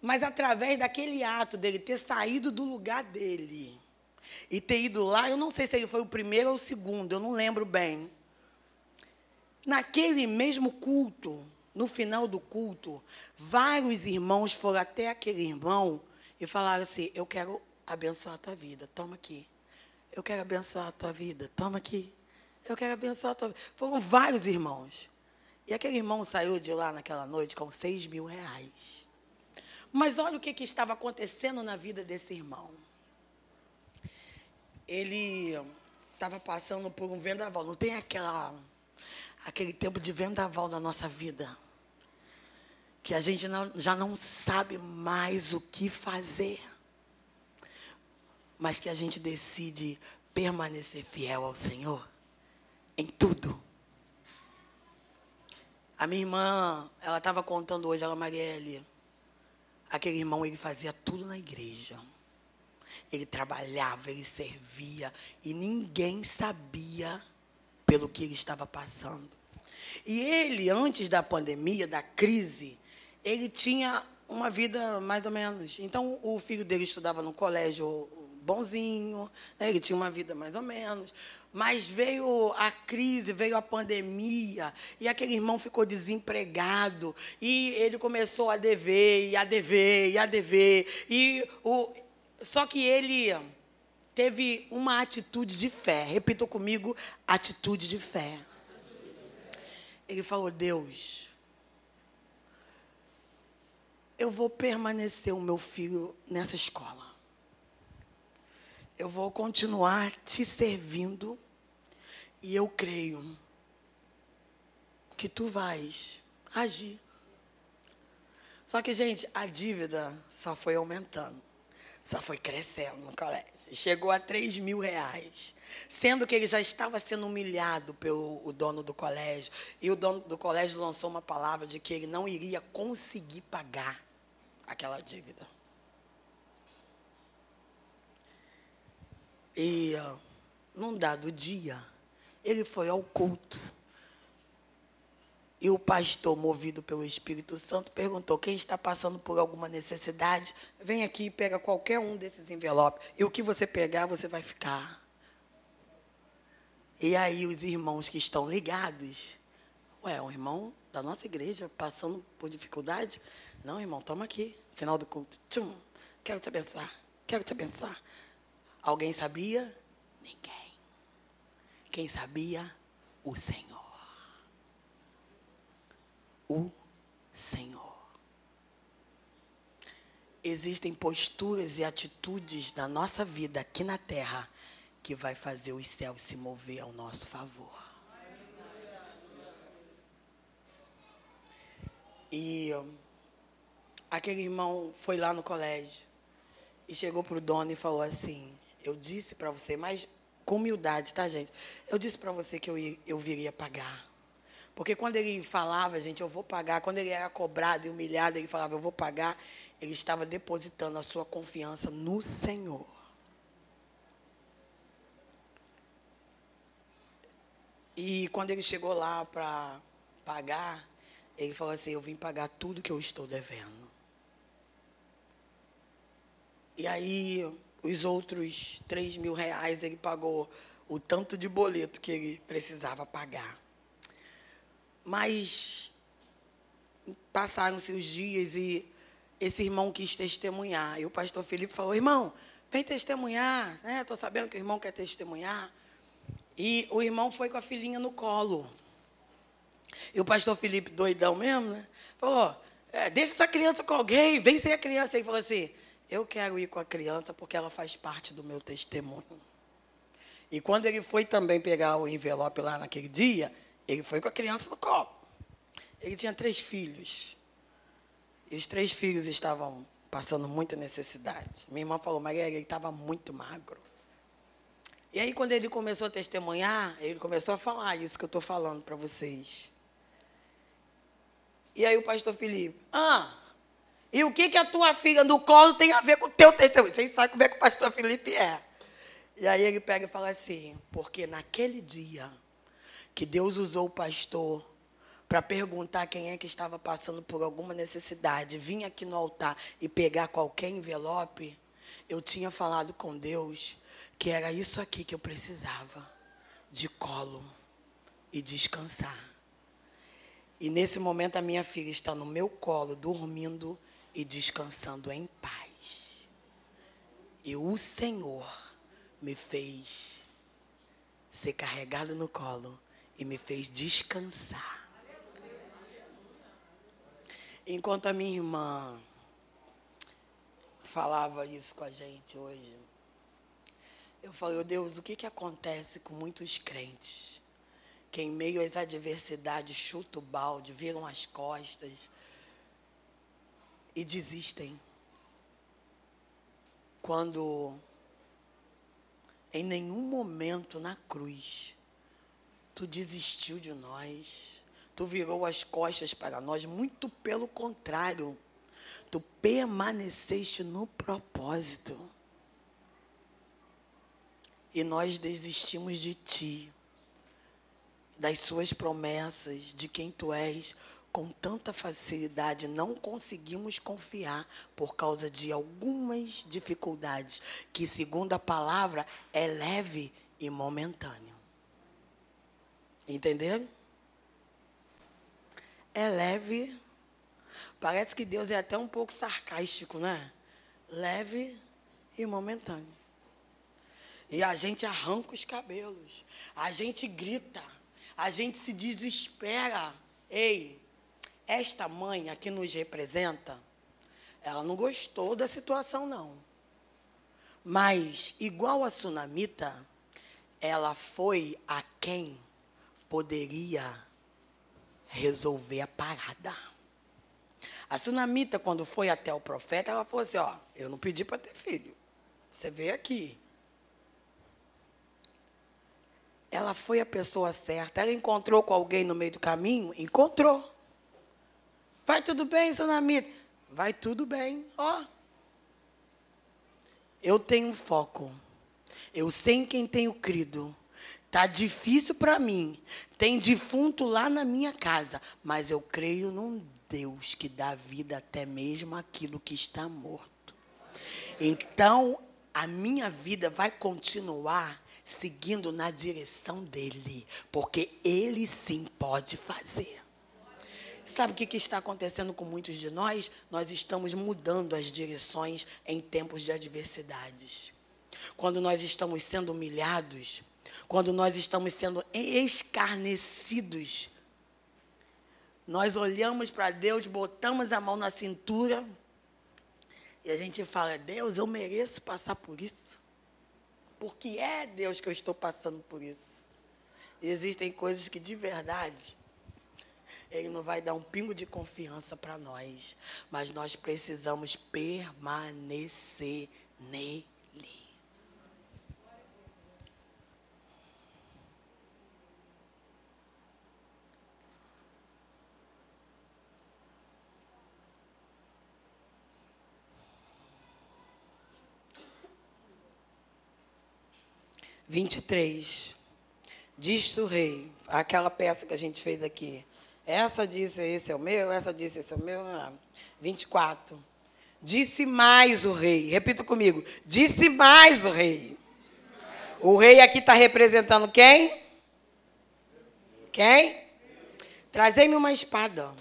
A: Mas através daquele ato dele ter saído do lugar dele e ter ido lá, eu não sei se ele foi o primeiro ou o segundo, eu não lembro bem. Naquele mesmo culto, no final do culto, vários irmãos foram até aquele irmão e falaram assim: Eu quero abençoar a tua vida, toma aqui. Eu quero abençoar a tua vida, toma aqui. Eu quero abençoar a tua vida. Foram vários irmãos. E aquele irmão saiu de lá naquela noite com seis mil reais. Mas olha o que, que estava acontecendo na vida desse irmão. Ele estava passando por um vendaval. Não tem aquela, aquele tempo de vendaval na nossa vida? Que a gente não, já não sabe mais o que fazer. Mas que a gente decide permanecer fiel ao Senhor em tudo. A minha irmã, ela estava contando hoje, ela, Marielle, aquele irmão, ele fazia tudo na igreja. Ele trabalhava, ele servia, e ninguém sabia pelo que ele estava passando. E ele, antes da pandemia, da crise, ele tinha uma vida mais ou menos. Então, o filho dele estudava no colégio bonzinho, né? ele tinha uma vida mais ou menos. Mas veio a crise, veio a pandemia, e aquele irmão ficou desempregado, e ele começou a dever, e a dever, e a dever. E o, só que ele teve uma atitude de fé. Repita comigo, atitude de fé. Ele falou: Deus, eu vou permanecer o meu filho nessa escola eu vou continuar te servindo e eu creio que tu vais agir. Só que, gente, a dívida só foi aumentando, só foi crescendo no colégio. Chegou a 3 mil reais. Sendo que ele já estava sendo humilhado pelo o dono do colégio. E o dono do colégio lançou uma palavra de que ele não iria conseguir pagar aquela dívida. E num dado dia, ele foi ao culto. E o pastor, movido pelo Espírito Santo, perguntou: quem está passando por alguma necessidade, vem aqui e pega qualquer um desses envelopes. E o que você pegar, você vai ficar. E aí os irmãos que estão ligados, ué, um irmão da nossa igreja passando por dificuldade? Não, irmão, toma aqui, final do culto. Tchum, quero te abençoar, quero te abençoar. Alguém sabia? Ninguém. Quem sabia? O Senhor. O Senhor. Existem posturas e atitudes na nossa vida aqui na terra que vai fazer os céus se mover ao nosso favor. E aquele irmão foi lá no colégio e chegou para o dono e falou assim: eu disse para você, mas com humildade, tá, gente? Eu disse para você que eu, eu viria pagar. Porque quando ele falava, gente, eu vou pagar, quando ele era cobrado e humilhado, ele falava, eu vou pagar, ele estava depositando a sua confiança no Senhor. E quando ele chegou lá para pagar, ele falou assim: Eu vim pagar tudo que eu estou devendo. E aí os outros 3 mil reais ele pagou o tanto de boleto que ele precisava pagar. Mas passaram-se os dias e esse irmão quis testemunhar. E o pastor Felipe falou: irmão, vem testemunhar. Estou né? sabendo que o irmão quer testemunhar. E o irmão foi com a filhinha no colo. E o pastor Felipe, doidão mesmo, né? Falou: é, deixa essa criança com alguém, vem sem a criança. Ele falou assim: eu quero ir com a criança porque ela faz parte do meu testemunho. E quando ele foi também pegar o envelope lá naquele dia, ele foi com a criança no colo. Ele tinha três filhos. E os três filhos estavam passando muita necessidade. Minha irmã falou, Maria, ele estava muito magro. E aí, quando ele começou a testemunhar, ele começou a falar isso que eu estou falando para vocês. E aí o pastor Felipe, ah, e o que, que a tua filha no colo tem a ver com o teu testemunho? Vocês sabem como é que o pastor Felipe é. E aí ele pega e fala assim: porque naquele dia que Deus usou o pastor para perguntar quem é que estava passando por alguma necessidade, vir aqui no altar e pegar qualquer envelope, eu tinha falado com Deus que era isso aqui que eu precisava: de colo e descansar. E nesse momento a minha filha está no meu colo, dormindo e descansando em paz. E o Senhor me fez ser carregado no colo e me fez descansar Enquanto a minha irmã falava isso com a gente hoje, eu falei, oh Deus, o que, que acontece com muitos crentes? Que em meio às adversidades chutam o balde, viram as costas e desistem. Quando em nenhum momento na cruz tu desistiu de nós, tu virou as costas para nós, muito pelo contrário, tu permaneceste no propósito. E nós desistimos de ti, das suas promessas, de quem tu és, com tanta facilidade, não conseguimos confiar por causa de algumas dificuldades, que, segundo a palavra, é leve e momentâneo. Entenderam? É leve. Parece que Deus é até um pouco sarcástico, né? Leve e momentâneo. E a gente arranca os cabelos, a gente grita, a gente se desespera. Ei, esta mãe aqui nos representa, ela não gostou da situação, não. Mas, igual a Sunamita, ela foi a quem poderia resolver a parada. A Sunamita, quando foi até o profeta, ela falou assim: Ó, eu não pedi para ter filho. Você veio aqui. Ela foi a pessoa certa. Ela encontrou com alguém no meio do caminho? Encontrou. Vai tudo bem, Sunamita? Vai tudo bem. Ó. Eu tenho foco. Eu sei em quem tenho crido. Tá difícil para mim. Tem defunto lá na minha casa, mas eu creio num Deus que dá vida até mesmo aquilo que está morto. Então, a minha vida vai continuar seguindo na direção dele, porque ele sim pode fazer. Sabe o que, está acontecendo com muitos de nós? Nós estamos mudando as direções em tempos de adversidades. Quando nós estamos sendo humilhados, quando nós estamos sendo escarnecidos, nós olhamos para Deus, botamos a mão na cintura e a gente fala: Deus, eu mereço passar por isso. Porque é Deus que eu estou passando por isso. E existem coisas que de verdade ele não vai dar um pingo de confiança para nós, mas nós precisamos permanecer nele. Vinte e três. Diz o rei, aquela peça que a gente fez aqui. Essa disse, esse é o meu, essa disse, esse é o meu. 24. Ah, disse mais o rei. Repita comigo. Disse mais o rei. O rei aqui está representando quem? Quem? Trazei-me uma espada.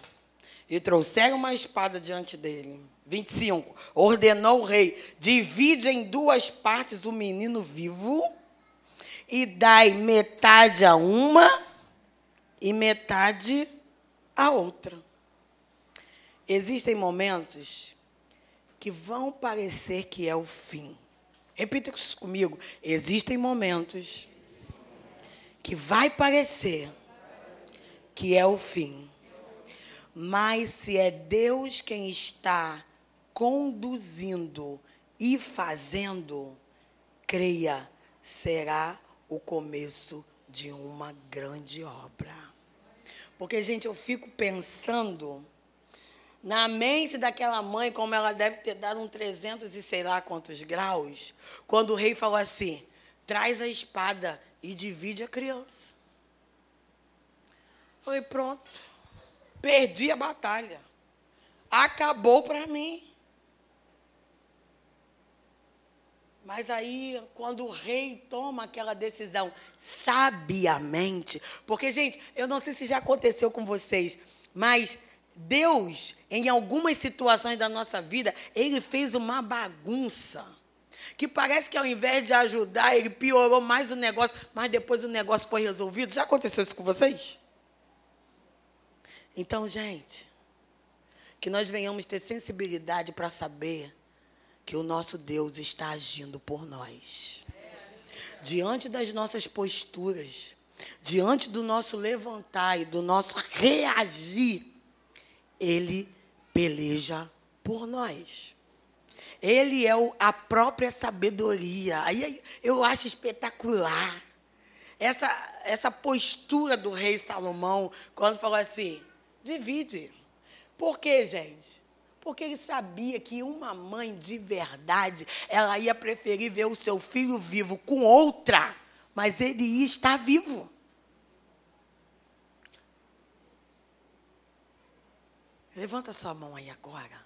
A: E trouxeram uma espada diante dele. 25. Ordenou o rei: divide em duas partes o menino vivo e dai metade a uma e metade a outra. Existem momentos que vão parecer que é o fim. Repita isso comigo. Existem momentos que vai parecer que é o fim. Mas se é Deus quem está conduzindo e fazendo, creia, será o começo de uma grande obra. Porque, gente, eu fico pensando na mente daquela mãe, como ela deve ter dado um 300 e sei lá quantos graus, quando o rei falou assim: traz a espada e divide a criança. Falei, pronto, perdi a batalha. Acabou para mim. Mas aí, quando o rei toma aquela decisão sabiamente, porque, gente, eu não sei se já aconteceu com vocês, mas Deus, em algumas situações da nossa vida, ele fez uma bagunça. Que parece que ao invés de ajudar, ele piorou mais o negócio, mas depois o negócio foi resolvido. Já aconteceu isso com vocês? Então, gente, que nós venhamos ter sensibilidade para saber que o nosso Deus está agindo por nós. Diante das nossas posturas, diante do nosso levantar e do nosso reagir, Ele peleja por nós. Ele é a própria sabedoria. Aí eu acho espetacular essa, essa postura do rei Salomão, quando falou assim: divide. Por quê, gente? Porque ele sabia que uma mãe de verdade, ela ia preferir ver o seu filho vivo com outra, mas ele ia estar vivo. Levanta sua mão aí agora.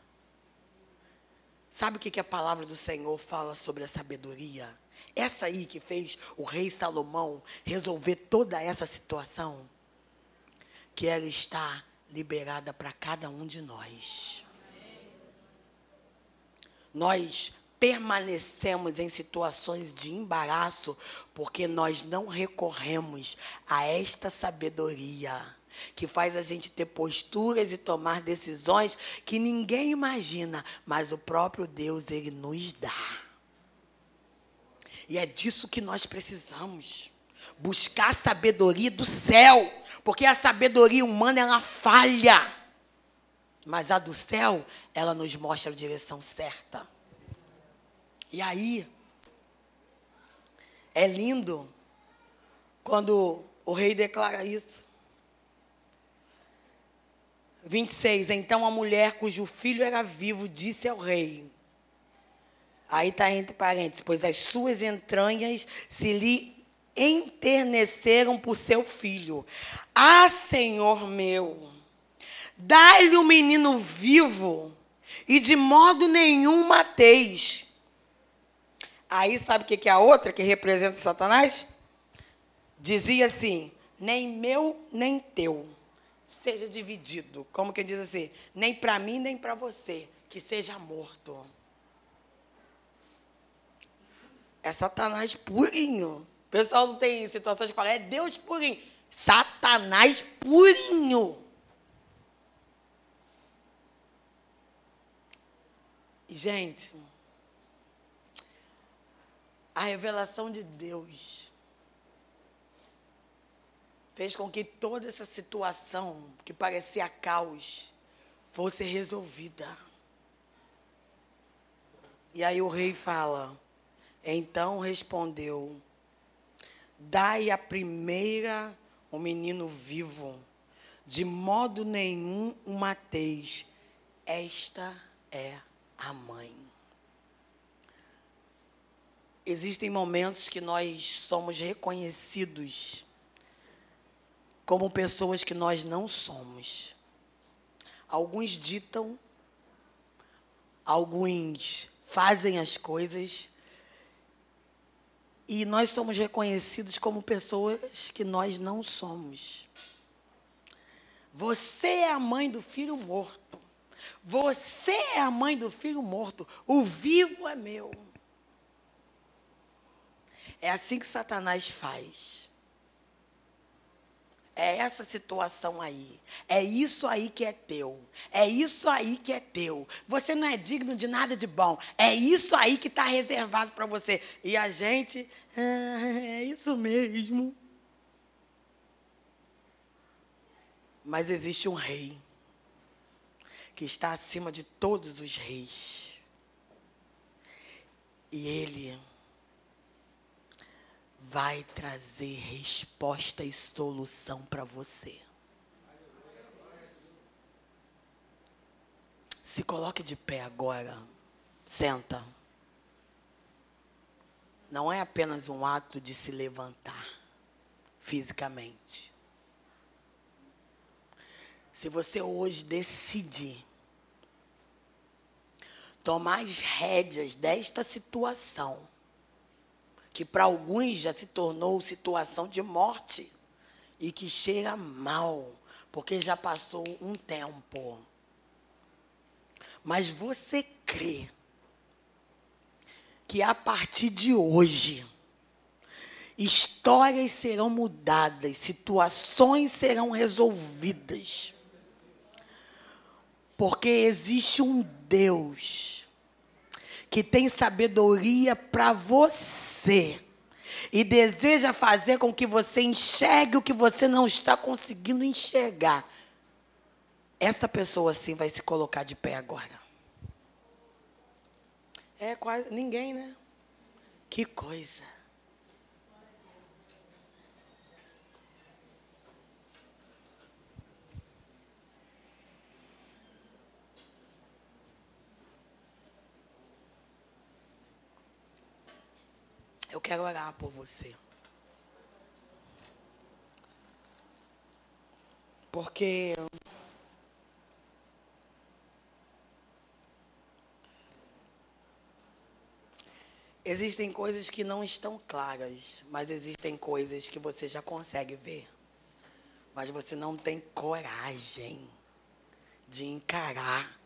A: Sabe o que, que a palavra do Senhor fala sobre a sabedoria? Essa aí que fez o rei Salomão resolver toda essa situação, que ela está liberada para cada um de nós. Nós permanecemos em situações de embaraço porque nós não recorremos a esta sabedoria que faz a gente ter posturas e tomar decisões que ninguém imagina, mas o próprio Deus ele nos dá. E é disso que nós precisamos. Buscar a sabedoria do céu, porque a sabedoria humana ela falha. Mas a do céu, ela nos mostra a direção certa. E aí, é lindo quando o rei declara isso. 26. Então a mulher cujo filho era vivo disse ao rei: Aí está entre parênteses, pois as suas entranhas se lhe enterneceram por seu filho. Ah, Senhor meu, dai-lhe o menino vivo e de modo nenhum mateis. Aí sabe o que é a outra que representa Satanás? Dizia assim: nem meu, nem teu. Seja dividido. Como que diz assim? Nem para mim, nem para você. Que seja morto. É Satanás purinho. O pessoal não tem situações de falar, é Deus purinho. Satanás purinho. E, gente, a revelação de Deus fez com que toda essa situação que parecia caos fosse resolvida. E aí o rei fala: então respondeu: Dai a primeira o menino vivo, de modo nenhum o mateis. Esta é mãe. Existem momentos que nós somos reconhecidos como pessoas que nós não somos. Alguns ditam, alguns fazem as coisas e nós somos reconhecidos como pessoas que nós não somos. Você é a mãe do filho morto. Você é a mãe do filho morto. O vivo é meu. É assim que Satanás faz. É essa situação aí. É isso aí que é teu. É isso aí que é teu. Você não é digno de nada de bom. É isso aí que está reservado para você. E a gente, ah, é isso mesmo. Mas existe um rei que está acima de todos os reis. E ele vai trazer resposta e solução para você. Se coloque de pé agora. Senta. Não é apenas um ato de se levantar fisicamente. Se você hoje decide tomar as rédeas desta situação, que para alguns já se tornou situação de morte e que cheira mal, porque já passou um tempo. Mas você crê que a partir de hoje, histórias serão mudadas, situações serão resolvidas. Porque existe um Deus que tem sabedoria para você e deseja fazer com que você enxergue o que você não está conseguindo enxergar. Essa pessoa sim vai se colocar de pé agora. É quase ninguém, né? Que coisa. Eu quero orar por você. Porque existem coisas que não estão claras, mas existem coisas que você já consegue ver. Mas você não tem coragem de encarar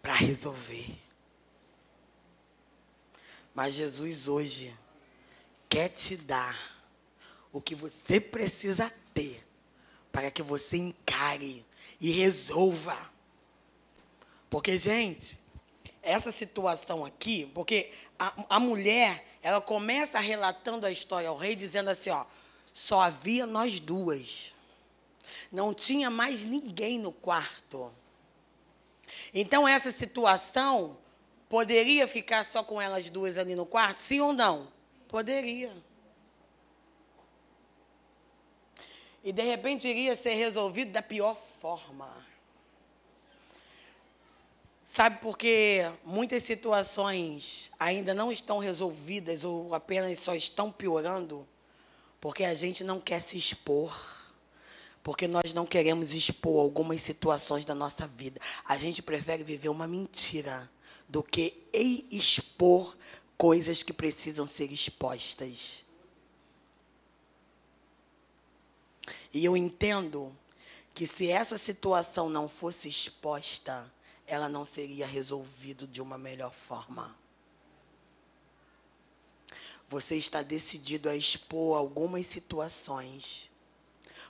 A: para resolver. Mas Jesus hoje quer te dar o que você precisa ter para que você encare e resolva. Porque, gente, essa situação aqui, porque a, a mulher, ela começa relatando a história ao rei, dizendo assim: ó, só havia nós duas. Não tinha mais ninguém no quarto. Então, essa situação Poderia ficar só com elas duas ali no quarto? Sim ou não? Poderia. E de repente iria ser resolvido da pior forma. Sabe por que muitas situações ainda não estão resolvidas ou apenas só estão piorando? Porque a gente não quer se expor. Porque nós não queremos expor algumas situações da nossa vida. A gente prefere viver uma mentira do que expor coisas que precisam ser expostas. E eu entendo que se essa situação não fosse exposta, ela não seria resolvida de uma melhor forma. Você está decidido a expor algumas situações,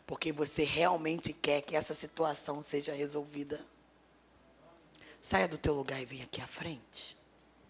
A: porque você realmente quer que essa situação seja resolvida. Saia do teu lugar e venha aqui à frente.